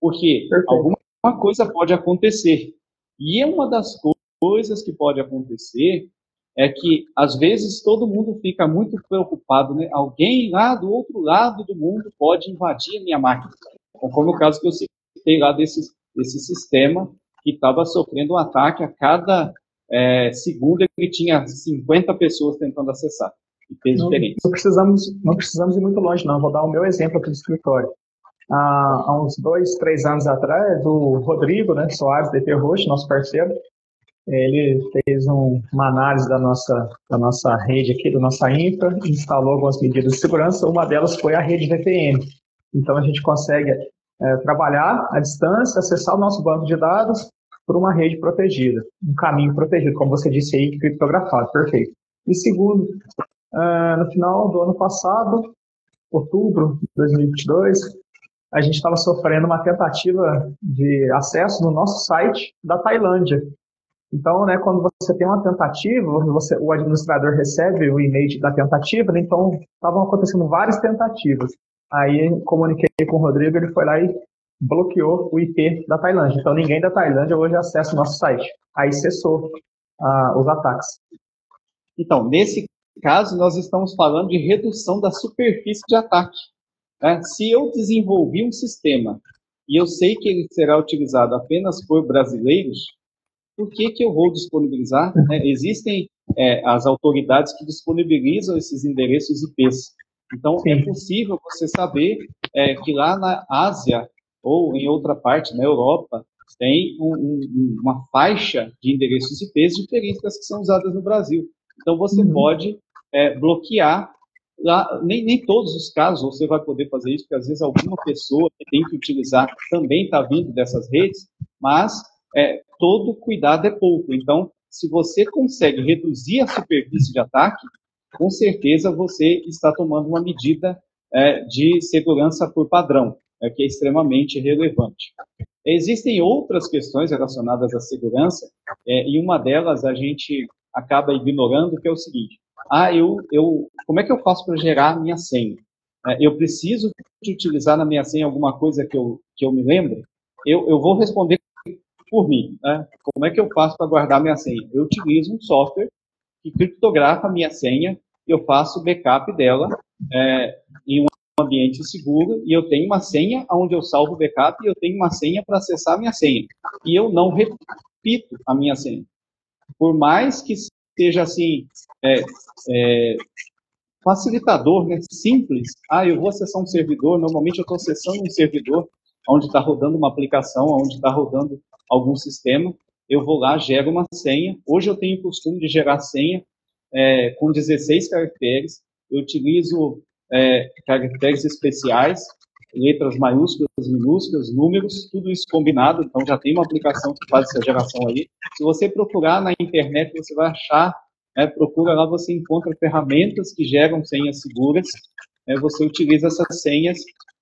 Porque Perfeito. alguma coisa pode acontecer. E é uma das coisas que pode acontecer é que, às vezes, todo mundo fica muito preocupado, né? Alguém lá do outro lado do mundo pode invadir a minha máquina. Como o caso que eu citei lá desse, desse sistema que estava sofrendo um ataque a cada é, segundo ele tinha 50 pessoas tentando acessar. Não, não, precisamos, não precisamos ir muito longe, não. Vou dar o meu exemplo aqui do escritório. Há, há uns dois, três anos atrás, o Rodrigo né, Soares, DP Roxo, nosso parceiro, ele fez um, uma análise da nossa, da nossa rede aqui, da nossa infra, instalou algumas medidas de segurança, uma delas foi a rede VPN. Então, a gente consegue é, trabalhar à distância, acessar o nosso banco de dados por uma rede protegida, um caminho protegido, como você disse aí, criptografado, perfeito. E segundo, uh, no final do ano passado, outubro de 2022, a gente estava sofrendo uma tentativa de acesso no nosso site da Tailândia. Então, né, quando você tem uma tentativa, você, o administrador recebe o e-mail da tentativa, né, então estavam acontecendo várias tentativas. Aí comuniquei com o Rodrigo, ele foi lá e bloqueou o IP da Tailândia. Então ninguém da Tailândia hoje acessa o nosso site. Aí cessou ah, os ataques. Então, nesse caso, nós estamos falando de redução da superfície de ataque. Né? Se eu desenvolvi um sistema e eu sei que ele será utilizado apenas por brasileiros, por que, que eu vou disponibilizar? Né? Existem é, as autoridades que disponibilizam esses endereços IPs. Então, é Sim. é possível você saber é, que lá na Ásia ou em outra parte, na Europa, tem um, um, uma faixa de endereços IPs diferentes das que são usadas no Brasil. Então, você uhum. pode é, bloquear, lá, nem, nem todos os casos você vai poder fazer isso, porque às vezes alguma pessoa que tem que utilizar também está vindo dessas redes, mas é, todo cuidado é pouco. Então, se você consegue reduzir a superfície de ataque, com certeza você está tomando uma medida é, de segurança por padrão, é, que é extremamente relevante. Existem outras questões relacionadas à segurança, é, e uma delas a gente acaba ignorando, que é o seguinte: ah, eu, eu, como é que eu faço para gerar a minha senha? É, eu preciso de utilizar na minha senha alguma coisa que eu, que eu me lembre? Eu, eu vou responder por mim. Né? Como é que eu faço para guardar minha senha? Eu utilizo um software que criptografa a minha senha, eu faço backup dela é, em um ambiente seguro e eu tenho uma senha onde eu salvo o backup e eu tenho uma senha para acessar a minha senha. E eu não repito a minha senha. Por mais que seja assim, é, é, facilitador, né, simples, ah, eu vou acessar um servidor, normalmente eu estou acessando um servidor onde está rodando uma aplicação, onde está rodando algum sistema, eu vou lá, gero uma senha. Hoje eu tenho o costume de gerar senha é, com 16 caracteres. Eu utilizo é, caracteres especiais, letras maiúsculas, minúsculas, números, tudo isso combinado. Então já tem uma aplicação que faz essa geração aí. Se você procurar na internet, você vai achar, né, procura lá, você encontra ferramentas que geram senhas seguras. Né, você utiliza essas senhas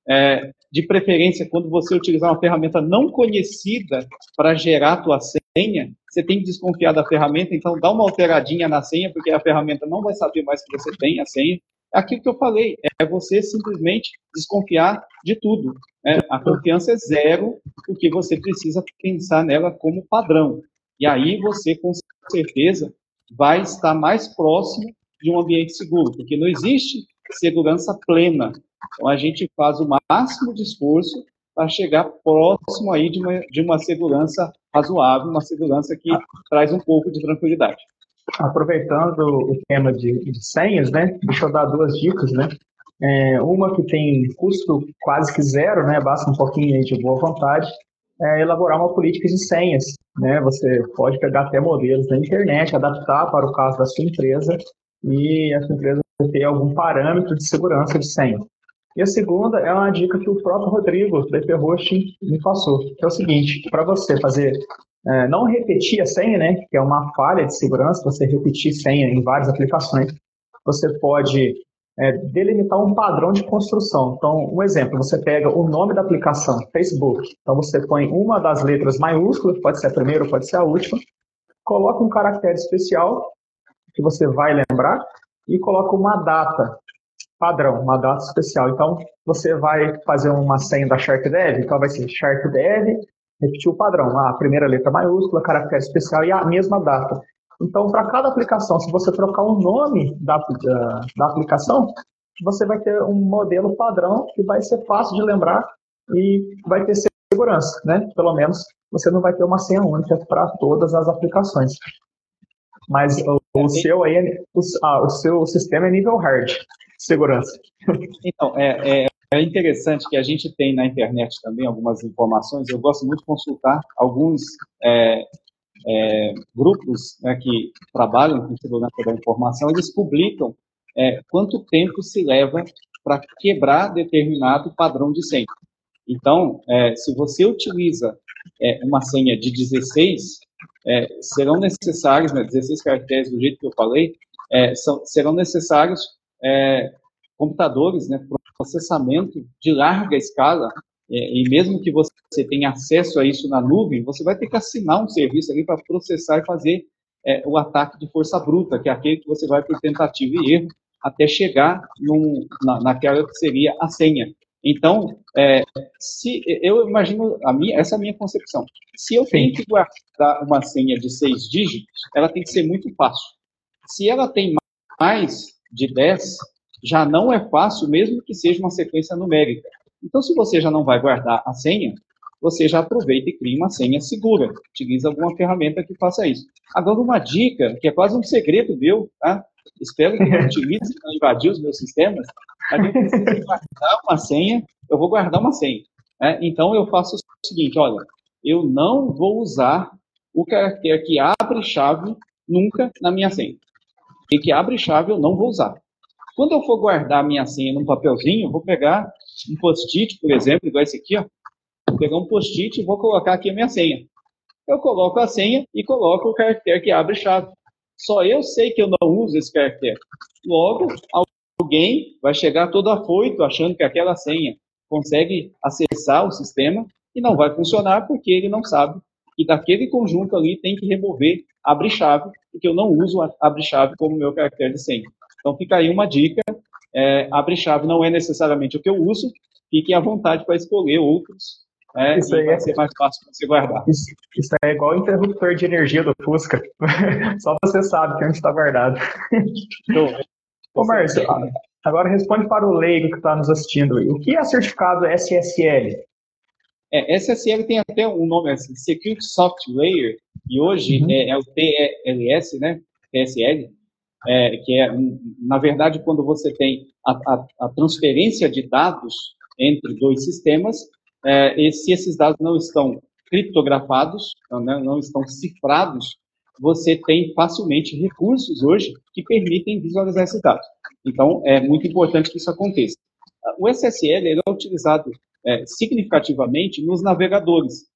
é, de preferência, quando você utilizar uma ferramenta não conhecida para gerar a tua senha, você tem que desconfiar da ferramenta, então dá uma alteradinha na senha, porque a ferramenta não vai saber mais que você tem a senha. Aquilo que eu falei, é você simplesmente desconfiar de tudo. Né? A confiança é zero, porque você precisa pensar nela como padrão. E aí você, com certeza, vai estar mais próximo de um ambiente seguro, porque não existe segurança plena. Então, a gente faz o máximo de esforço para chegar próximo aí de uma, de uma segurança razoável, uma segurança que traz um pouco de tranquilidade. Aproveitando o tema de, de senhas, né, deixa eu dar duas dicas, né. É, uma que tem custo quase que zero, né, basta um pouquinho de boa vontade, é elaborar uma política de senhas. Né? Você pode pegar até modelos da internet, adaptar para o caso da sua empresa e a sua empresa ter algum parâmetro de segurança de senha. E a segunda é uma dica que o próprio Rodrigo, da IP Hosting, me passou, que é o seguinte, para você fazer, é, não repetir a senha, né, que é uma falha de segurança, você repetir senha em várias aplicações, você pode é, delimitar um padrão de construção. Então, um exemplo, você pega o nome da aplicação, Facebook, então você põe uma das letras maiúsculas, pode ser a primeira pode ser a última, coloca um caractere especial, que você vai lembrar, e coloca uma data padrão, uma data especial. Então, você vai fazer uma senha da SharkDev, então vai ser SharkDev, repetir o padrão, a primeira letra maiúscula, caractere especial e a mesma data. Então, para cada aplicação, se você trocar o nome da, da, da, aplicação, você vai ter um modelo padrão que vai ser fácil de lembrar e vai ter segurança, né? Pelo menos você não vai ter uma senha única para todas as aplicações. Mas o, o seu aí, é, o, ah, o seu sistema é nível hard segurança. Então, é, é, é, interessante que a gente tem na internet também algumas informações. Eu gosto muito de consultar alguns é, é, grupos né, que trabalham com segurança da informação. Eles publicam é, quanto tempo se leva para quebrar determinado padrão de senha. Então, é, se você utiliza uma senha de 16, serão necessários, né, 16 caracteres do jeito que eu falei, são, serão necessários é, computadores, né, processamento de larga escala, é, e mesmo que você tenha acesso a isso na nuvem, você vai ter que assinar um serviço ali para processar e fazer é, o ataque de força bruta, que é aquele que você vai por tentativa e erro até chegar num, na, naquela que seria a senha. Então, é, se eu imagino a minha, essa é a minha concepção. Se eu tenho que guardar uma senha de seis dígitos, ela tem que ser muito fácil. Se ela tem mais de 10 já não é fácil, mesmo que seja uma sequência numérica. Então, se você já não vai guardar a senha, você já aproveita e cria uma senha segura. Utiliza alguma ferramenta que faça isso. Agora, uma dica, que é quase um segredo meu, tá? Espero que não utilize para invadir os meus sistemas, mas eu preciso guardar uma senha, eu vou guardar uma senha. Né? Então, eu faço o seguinte, olha, eu não vou usar o caractere que abre chave nunca na minha senha e que abre chave eu não vou usar. Quando eu for guardar minha senha num papelzinho, vou pegar um post-it, por exemplo, igual esse aqui, ó. Vou pegar um post-it e vou colocar aqui a minha senha. Eu coloco a senha e coloco o caractere que abre chave. Só eu sei que eu não uso esse caractere. Logo, alguém vai chegar todo afoito achando que aquela senha consegue acessar o sistema e não vai funcionar porque ele não sabe que daquele conjunto ali tem que remover abre-chave, porque eu não uso abre-chave como meu caractere de senha. Então fica aí uma dica, é, abre-chave não é necessariamente o que eu uso, fiquem à vontade para escolher outros, é, isso aí vai é... ser mais fácil para você guardar. Isso, isso é igual o interruptor de energia do Fusca, só você sabe que onde está guardado. Ô Márcio, agora responde para o leigo que está nos assistindo. O que é certificado SSL? É, SSL tem até um nome assim, Security Software, e hoje uhum. é, é, o TLS, né? TSL, é, que é, na verdade, quando você tem a, a, a transferência de dados entre dois sistemas, é, e se esses dados não estão criptografados, né, não estão cifrados, você tem facilmente recursos hoje que permitem visualizar esses dados. Então, é muito importante que isso aconteça. O SSL é utilizado é, significativamente nos navegadores.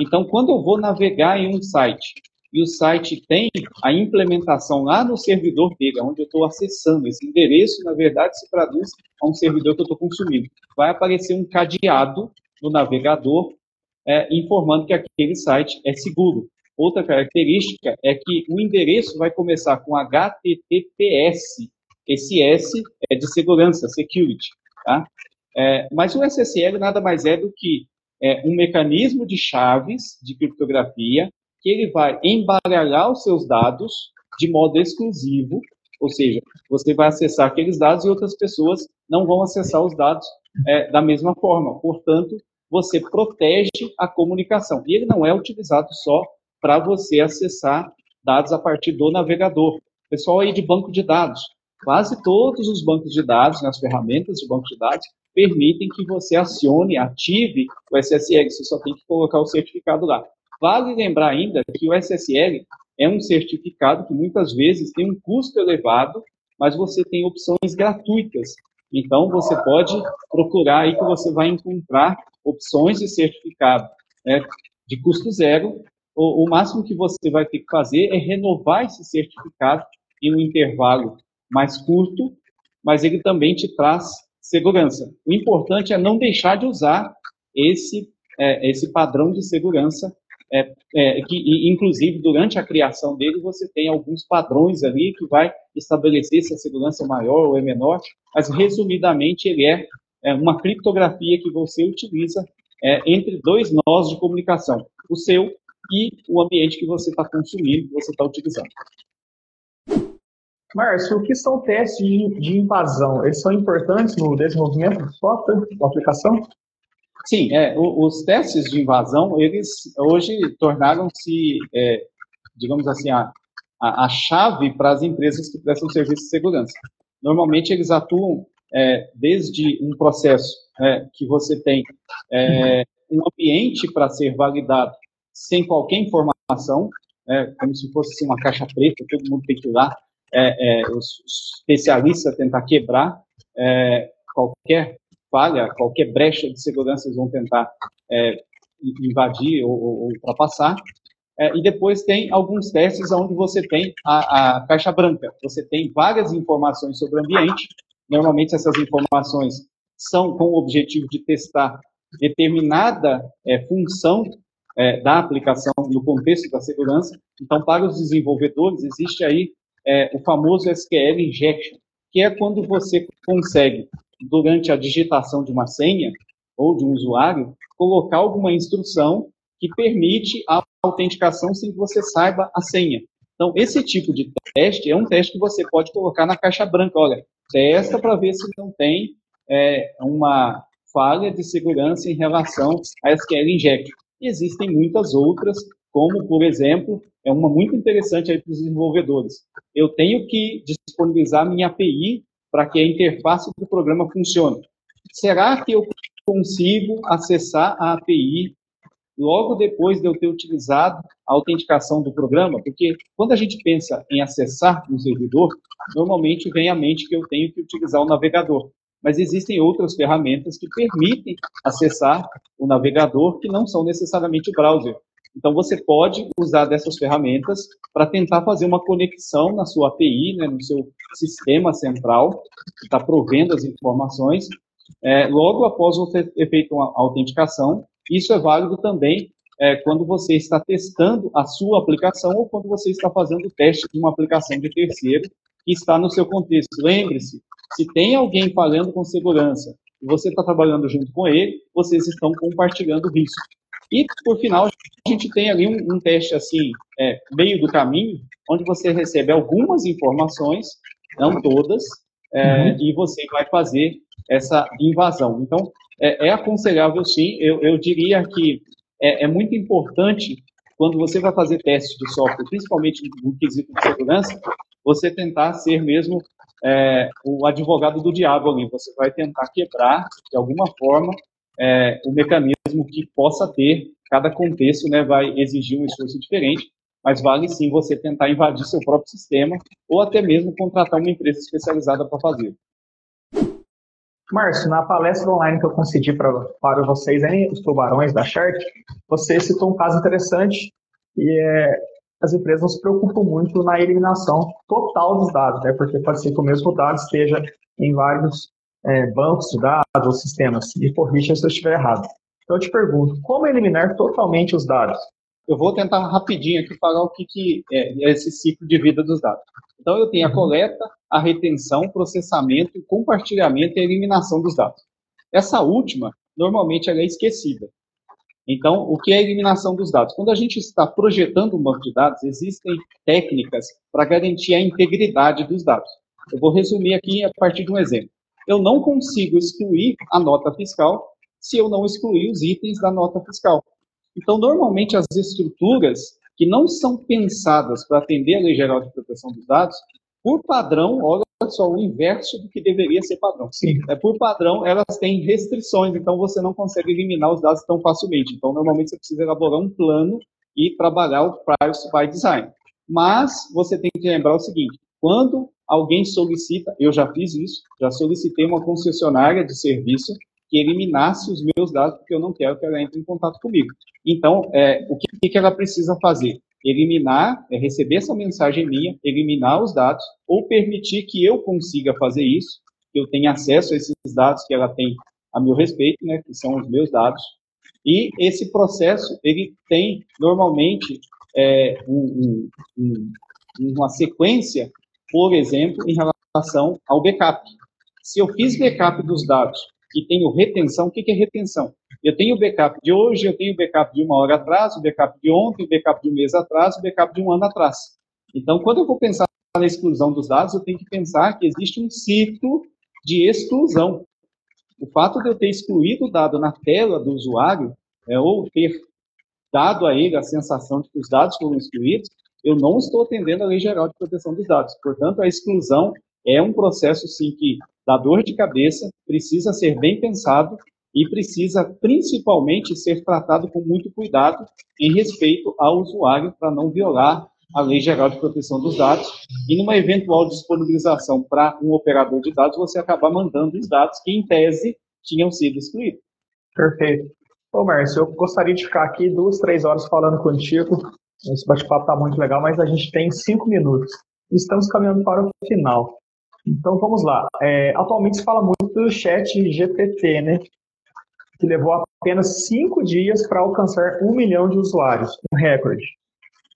Então, quando eu vou navegar em um site e o site tem a implementação lá no servidor dele, onde eu estou acessando, esse endereço, na verdade, se traduz a um servidor que eu estou consumindo. Vai aparecer um cadeado no navegador é, informando que aquele site é seguro. Outra característica é que o endereço vai começar com HTTPS. Esse S é de segurança, security. Tá? É, mas o SSL nada mais é do que é, um mecanismo de chaves de criptografia que ele vai embaralhar os seus dados de modo exclusivo, ou seja, você vai acessar aqueles dados e outras pessoas não vão acessar os dados é, da mesma forma. Portanto, você protege a comunicação. E ele não é utilizado só para você acessar dados a partir do navegador. Pessoal aí de banco de dados, quase todos os bancos de dados, nas né, ferramentas de banco de dados, permitem que você acione, ative o SSL. Você só tem que colocar o certificado lá. Vale lembrar ainda que o SSL é um certificado que muitas vezes tem um custo elevado, mas você tem opções gratuitas Então, você pode procurar aí que você vai encontrar opções de certificado né, de custo zero. O, o, máximo que você vai ter que fazer é renovar esse certificado em um intervalo mais curto, mas ele também te traz segurança. O importante é não deixar de usar esse, é, esse padrão de segurança é, é, que, inclusive, durante a criação dele, você tem alguns padrões ali que vai estabelecer se a segurança é maior ou é menor, mas, resumidamente, ele é, é uma criptografia que você utiliza é, entre dois nós de comunicação, o seu e o ambiente que você está consumindo, que você está utilizando. Márcio, o que são testes de, de invasão? Eles são importantes no desenvolvimento do software, da aplicação? Sim, é, os testes de invasão, eles hoje tornaram-se, é, digamos assim, a, a, a chave para as empresas que prestam serviço de segurança. Normalmente, eles atuam é, desde um processo é, que você tem é, um ambiente para ser validado sem qualquer informação, é, como se fosse assim, uma caixa preta, todo mundo tem que ir lá, é, os especialistas tentar quebrar qualquer falha, qualquer brecha de segurança eles vão tentar é, invadir ou, ou ultrapassar. É, e depois tem alguns testes onde você tem a, a, caixa branca. Você tem várias informações sobre o ambiente. Normalmente essas informações são com o objetivo de testar determinada é, função é, da aplicação no contexto da segurança. Então, para os desenvolvedores, existe aí é, o famoso SQL injection, que é quando você consegue durante a digitação de uma senha ou de um usuário, colocar alguma instrução que permite a autenticação sem que você saiba a senha. Então, esse tipo de teste é um teste que você pode colocar na caixa branca. Olha, testa para ver se não tem é, uma falha de segurança em relação a SQL Inject. existem muitas outras, como, por exemplo, é uma muito interessante aí para os desenvolvedores. Eu tenho que disponibilizar minha API para que a interface do programa funcione. Será que eu consigo acessar a API logo depois de eu ter utilizado a autenticação do programa? Porque quando a gente pensa em acessar um servidor, normalmente vem à mente que eu tenho que utilizar o navegador. Mas existem outras ferramentas que permitem acessar o navegador que não são necessariamente o browser. Então, você pode usar dessas ferramentas para tentar fazer uma conexão na sua API, né, no seu sistema central, que está provendo as informações, é, logo após você ter feito uma autenticação. Isso é válido também é, quando você está testando a sua aplicação ou quando você está fazendo o teste de uma aplicação de terceiro que está no seu contexto. Lembre-se, se tem alguém falhando com segurança e você está trabalhando junto com ele, vocês estão compartilhando risco. E, por final, a gente tem ali um, um teste assim, é, meio do caminho, onde você recebe algumas informações, não todas, é, uhum. e você vai fazer essa invasão. Então, é, é aconselhável sim, eu, eu diria que é, é, muito importante, quando você vai fazer testes de software, principalmente no quesito de segurança, você tentar ser mesmo é, o advogado do diabo ali. Você vai tentar quebrar, de alguma forma, é, o mecanismo que possa ter, cada contexto né, vai exigir um esforço diferente, mas vale sim você tentar invadir seu próprio sistema ou até mesmo contratar uma empresa especializada para fazer. Márcio, na palestra online que eu concedi pra, para vocês aí, os tubarões da Shark, você citou um caso interessante e é, as empresas se preocupam muito na eliminação total dos dados, né, porque pode ser que o mesmo dado esteja em vários é, bancos de dados ou sistemas. E corrija se eu estiver errado. Então eu te pergunto, como eliminar totalmente os dados? Eu vou tentar rapidinho aqui falar o que, que é esse ciclo de vida dos dados. Então eu tenho a uhum. coleta, a retenção, processamento, compartilhamento e a eliminação dos dados. Essa última, normalmente, ela é esquecida. Então, o que é a eliminação dos dados? Quando a gente está projetando um banco de dados, existem técnicas para garantir a integridade dos dados. Eu vou resumir aqui a partir de um exemplo eu não consigo excluir a nota fiscal se eu não excluir os itens da nota fiscal. Então, normalmente, as estruturas que não são pensadas para atender a Lei Geral de Proteção dos Dados, por padrão, olha só, o inverso do que deveria ser padrão. Sim. É, por padrão, elas têm restrições, então você não consegue eliminar os dados tão facilmente. Então, normalmente, você precisa elaborar um plano e trabalhar o Privacy by Design. Mas você tem que lembrar o seguinte: quando alguém solicita, eu já fiz isso, já solicitei uma concessionária de serviço que eliminasse os meus dados, porque eu não quero que ela entre em contato comigo. Então, é, o que, que ela precisa fazer? Eliminar, é, receber essa mensagem minha, eliminar os dados, ou permitir que eu consiga fazer isso, que eu tenha acesso a esses dados que ela tem a meu respeito, né, que são os meus dados. E esse processo, ele tem, normalmente, é, um, um, uma sequência, por exemplo, em relação ao backup. Se eu fiz backup dos dados e tenho retenção, o que é retenção? Eu tenho backup de hoje, eu tenho backup de uma hora atrás, o backup de ontem, o backup de um mês atrás, o backup de um ano atrás. Então, quando eu vou pensar na exclusão dos dados, eu tenho que pensar que existe um ciclo de exclusão. O fato de eu ter excluído o dado na tela do usuário, é, ou ter dado a ele a sensação de que os dados foram excluídos, eu não estou atendendo a Lei Geral de Proteção dos Dados. Portanto, a exclusão é um processo, sim, que dá dor de cabeça, precisa ser bem pensado e precisa, principalmente, ser tratado com muito cuidado em respeito ao usuário para não violar a Lei Geral de Proteção dos Dados, e numa eventual disponibilização para um operador de dados, você acabar mandando os dados que, em tese, tinham sido excluídos. Perfeito. Ô, Márcio, eu gostaria de ficar aqui duas, três horas falando contigo. Esse bate-papo está muito legal, mas a gente tem cinco minutos. Estamos caminhando para o final. Então, vamos lá. É, atualmente se fala muito do chat GPT, né? Que levou apenas cinco dias para alcançar um milhão de usuários, um recorde.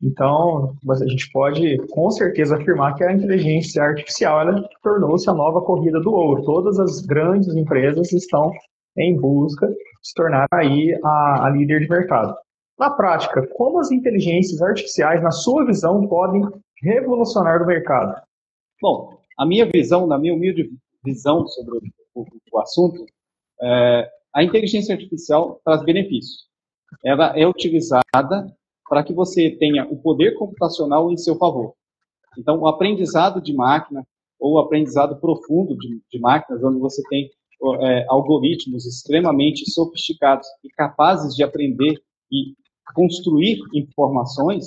Então, a gente pode com certeza afirmar que a inteligência artificial tornou-se a nova corrida do ouro. Todas as grandes empresas estão em busca de se tornar aí a, a líder de mercado. Na prática, como as inteligências artificiais, na sua visão, podem revolucionar o mercado? Bom, a minha visão, na minha humilde visão sobre o, o, o assunto, é, a inteligência artificial traz benefícios. Ela é utilizada para que você tenha o poder computacional em seu favor. Então, o aprendizado de máquina ou o aprendizado profundo de, de máquinas, onde você tem é, algoritmos extremamente sofisticados e capazes de aprender e construir informações,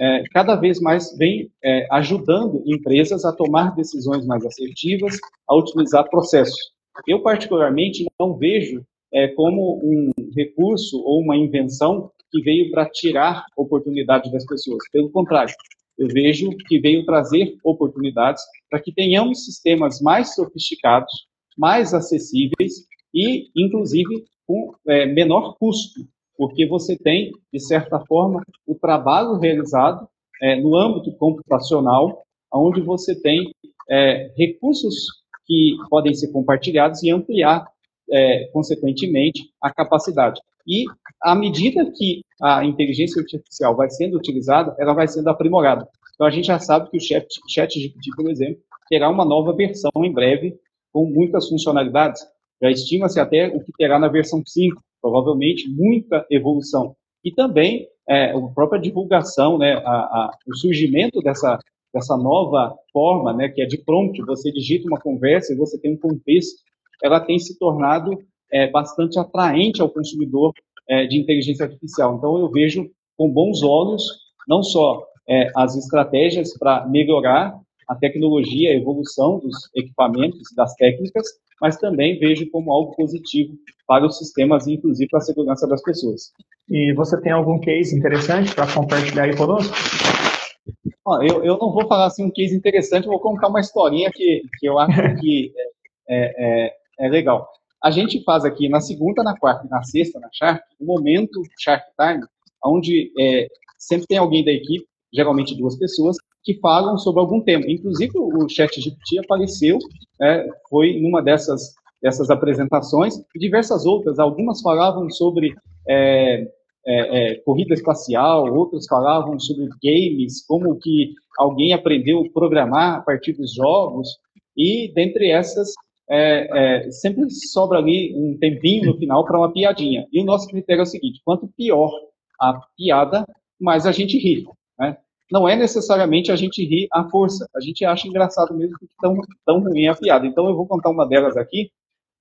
é, cada vez mais vem é, ajudando empresas a tomar decisões mais assertivas, a utilizar processos. Eu, particularmente, não vejo é, como um recurso ou uma invenção que veio para tirar oportunidades das pessoas. Pelo contrário, eu vejo que veio trazer oportunidades para que tenhamos sistemas mais sofisticados, mais acessíveis e, inclusive, com é, menor custo, porque você tem, de certa forma, o trabalho realizado é, no âmbito computacional, onde você tem é, recursos que podem ser compartilhados e ampliar, é, consequentemente, a capacidade. E à medida que a inteligência artificial vai sendo utilizada, ela vai sendo aprimorada. Então a gente já sabe que o chat, chat GPT, por exemplo, terá uma nova versão em breve com muitas funcionalidades. Já estima-se até o que terá na versão 5, provavelmente muita evolução. E também é, a própria divulgação, né, a, a, o surgimento dessa, dessa nova forma, né, que é de prompt, você digita uma conversa e você tem um contexto, ela tem se tornado é, bastante atraente ao consumidor é, de inteligência artificial. Então, eu vejo com bons olhos não só é, as estratégias para melhorar a tecnologia, a evolução dos equipamentos, das técnicas, mas também vejo como algo positivo para os sistemas, inclusive para a segurança das pessoas. E você tem algum case interessante para compartilhar aí conosco? eu, eu não vou falar assim um case interessante, vou contar uma historinha que, que eu acho que é, é, é legal. A gente faz aqui na segunda, na quarta e na sexta, na Shark, um momento Shark Time, onde é, sempre tem alguém da equipe, geralmente duas pessoas, que falam sobre algum tema. Inclusive, o Chat GPT apareceu, é, foi numa dessas, dessas apresentações, e diversas outras. Algumas falavam sobre é, é, é, corrida espacial, outras falavam sobre games, como que alguém aprendeu a programar a partir dos jogos, e dentre essas é, é, sempre sobra ali um tempinho no final para uma piadinha. E o nosso critério é o seguinte: quanto pior a piada, mais a gente ri. Não é necessariamente a gente rir à força. A gente acha engraçado mesmo que tão, tão ruim a piada. Então eu vou contar uma delas aqui,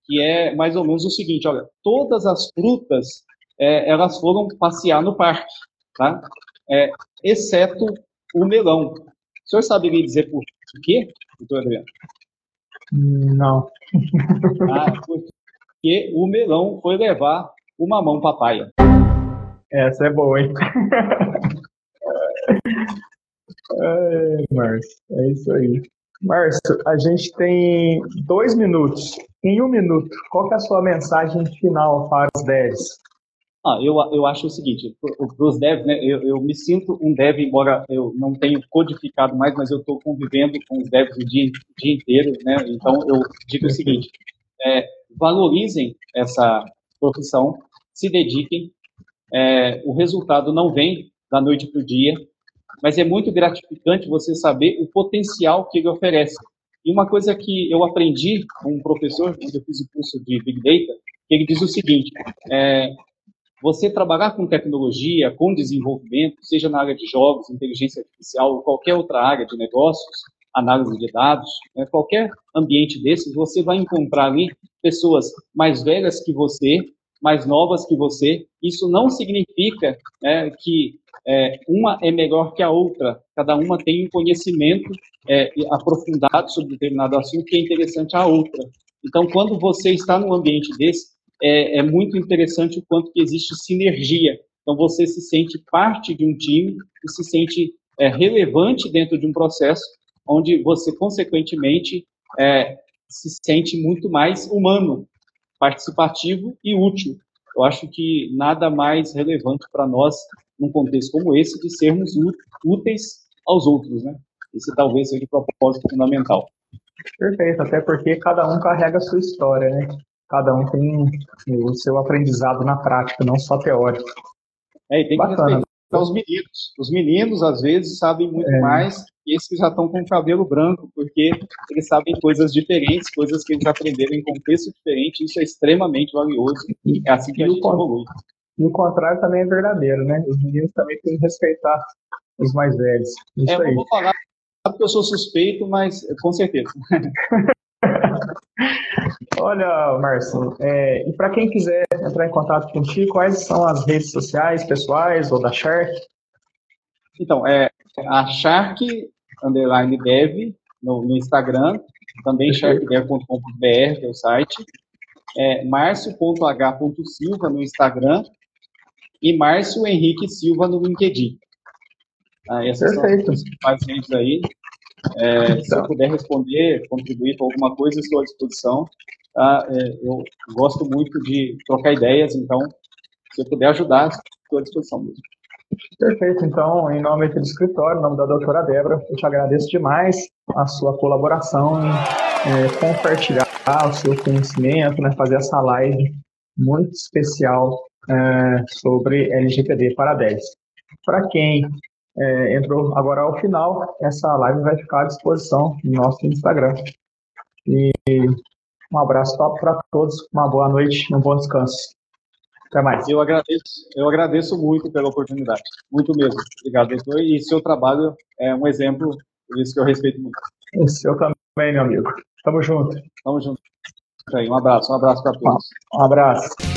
que é mais ou menos o seguinte: olha, todas as frutas é, elas foram passear no parque, tá? É, exceto o melão. O senhor saberia dizer por quê? doutor Adriano? Não. Ah, porque o melão foi levar o mamão papaya. Essa é boa, hein? É, Márcio, é isso aí. Márcio, a gente tem dois minutos. Em um minuto, qual é a sua mensagem final para os devs? Ah, eu, eu acho o seguinte, para os devs, né, eu, eu, me sinto um dev, embora eu não tenha codificado mais, mas eu estou convivendo com os devs o dia, dia inteiro, né, então eu digo o seguinte, é, valorizem essa profissão, se dediquem, é, o resultado não vem da noite para o dia, mas é muito gratificante você saber o potencial que ele oferece. E uma coisa que eu aprendi com um professor, quando eu fiz o curso de Big Data, ele diz o seguinte, é, você trabalhar com tecnologia, com desenvolvimento, seja na área de jogos, inteligência artificial ou qualquer outra área de negócios, análise de dados, né, qualquer ambiente desses, você vai encontrar ali pessoas mais velhas que você, mais novas que você. Isso não significa né, que é, uma é melhor que a outra. Cada uma tem um conhecimento é, aprofundado sobre determinado assunto que é interessante à outra. Então, quando você está num ambiente desse, é, é muito interessante o quanto que existe sinergia. Então, você se sente parte de um time e se sente é, relevante dentro de um processo onde você, consequentemente, é, se sente muito mais humano, participativo e útil. Eu acho que nada mais relevante para nós, num contexto como esse, de sermos úteis aos outros, né? Esse talvez seja o propósito fundamental. Perfeito, até porque cada um carrega a sua história, né? cada um tem o seu aprendizado na prática, não só teórico. É, e tem Bacana. Que respeitar os meninos. Os meninos, às vezes, sabem muito é. mais que esses que já estão com o cabelo branco, porque eles sabem coisas diferentes, coisas que eles aprenderam em contexto diferente, isso é extremamente valioso, e é assim que a gente evolui. E o contrário também é verdadeiro, né? Os meninos também têm que respeitar os mais velhos. Isso é, eu aí. vou falar porque eu sou suspeito, mas com certeza. Olha, Márcio, é, e para quem quiser entrar em contato contigo, quais são as redes sociais pessoais ou da Shark? Então, é a Shark underline dev no, no Instagram, também sharkdev.com.br, que é o site, é marcio.h.silva no Instagram e Márcio Henrique Silva no LinkedIn. Ah, essas Perfeito. são as principais redes aí. É. Se eu puder responder, contribuir com alguma coisa, estou à disposição. Tá? É, eu gosto muito de trocar ideias, então, se eu puder ajudar, estou à disposição mesmo. Perfeito. Então, em nome do escritório, em nome da doutora Débora, eu te agradeço demais a sua colaboração em é, compartilhar o seu conhecimento, né, fazer essa live muito especial é, sobre LGPD para 10. Para quem é, entrou agora ao final, essa live vai ficar à disposição no nosso Instagram. E um abraço top para todos, uma boa noite, um bom descanso. Até mais. Eu agradeço, eu agradeço muito pela oportunidade, muito mesmo. Obrigado, doutor. E seu trabalho é um exemplo, por isso que eu respeito muito. O seu também, meu amigo. Tamo junto. Tamo junto. Um abraço, um abraço para todos. Um abraço.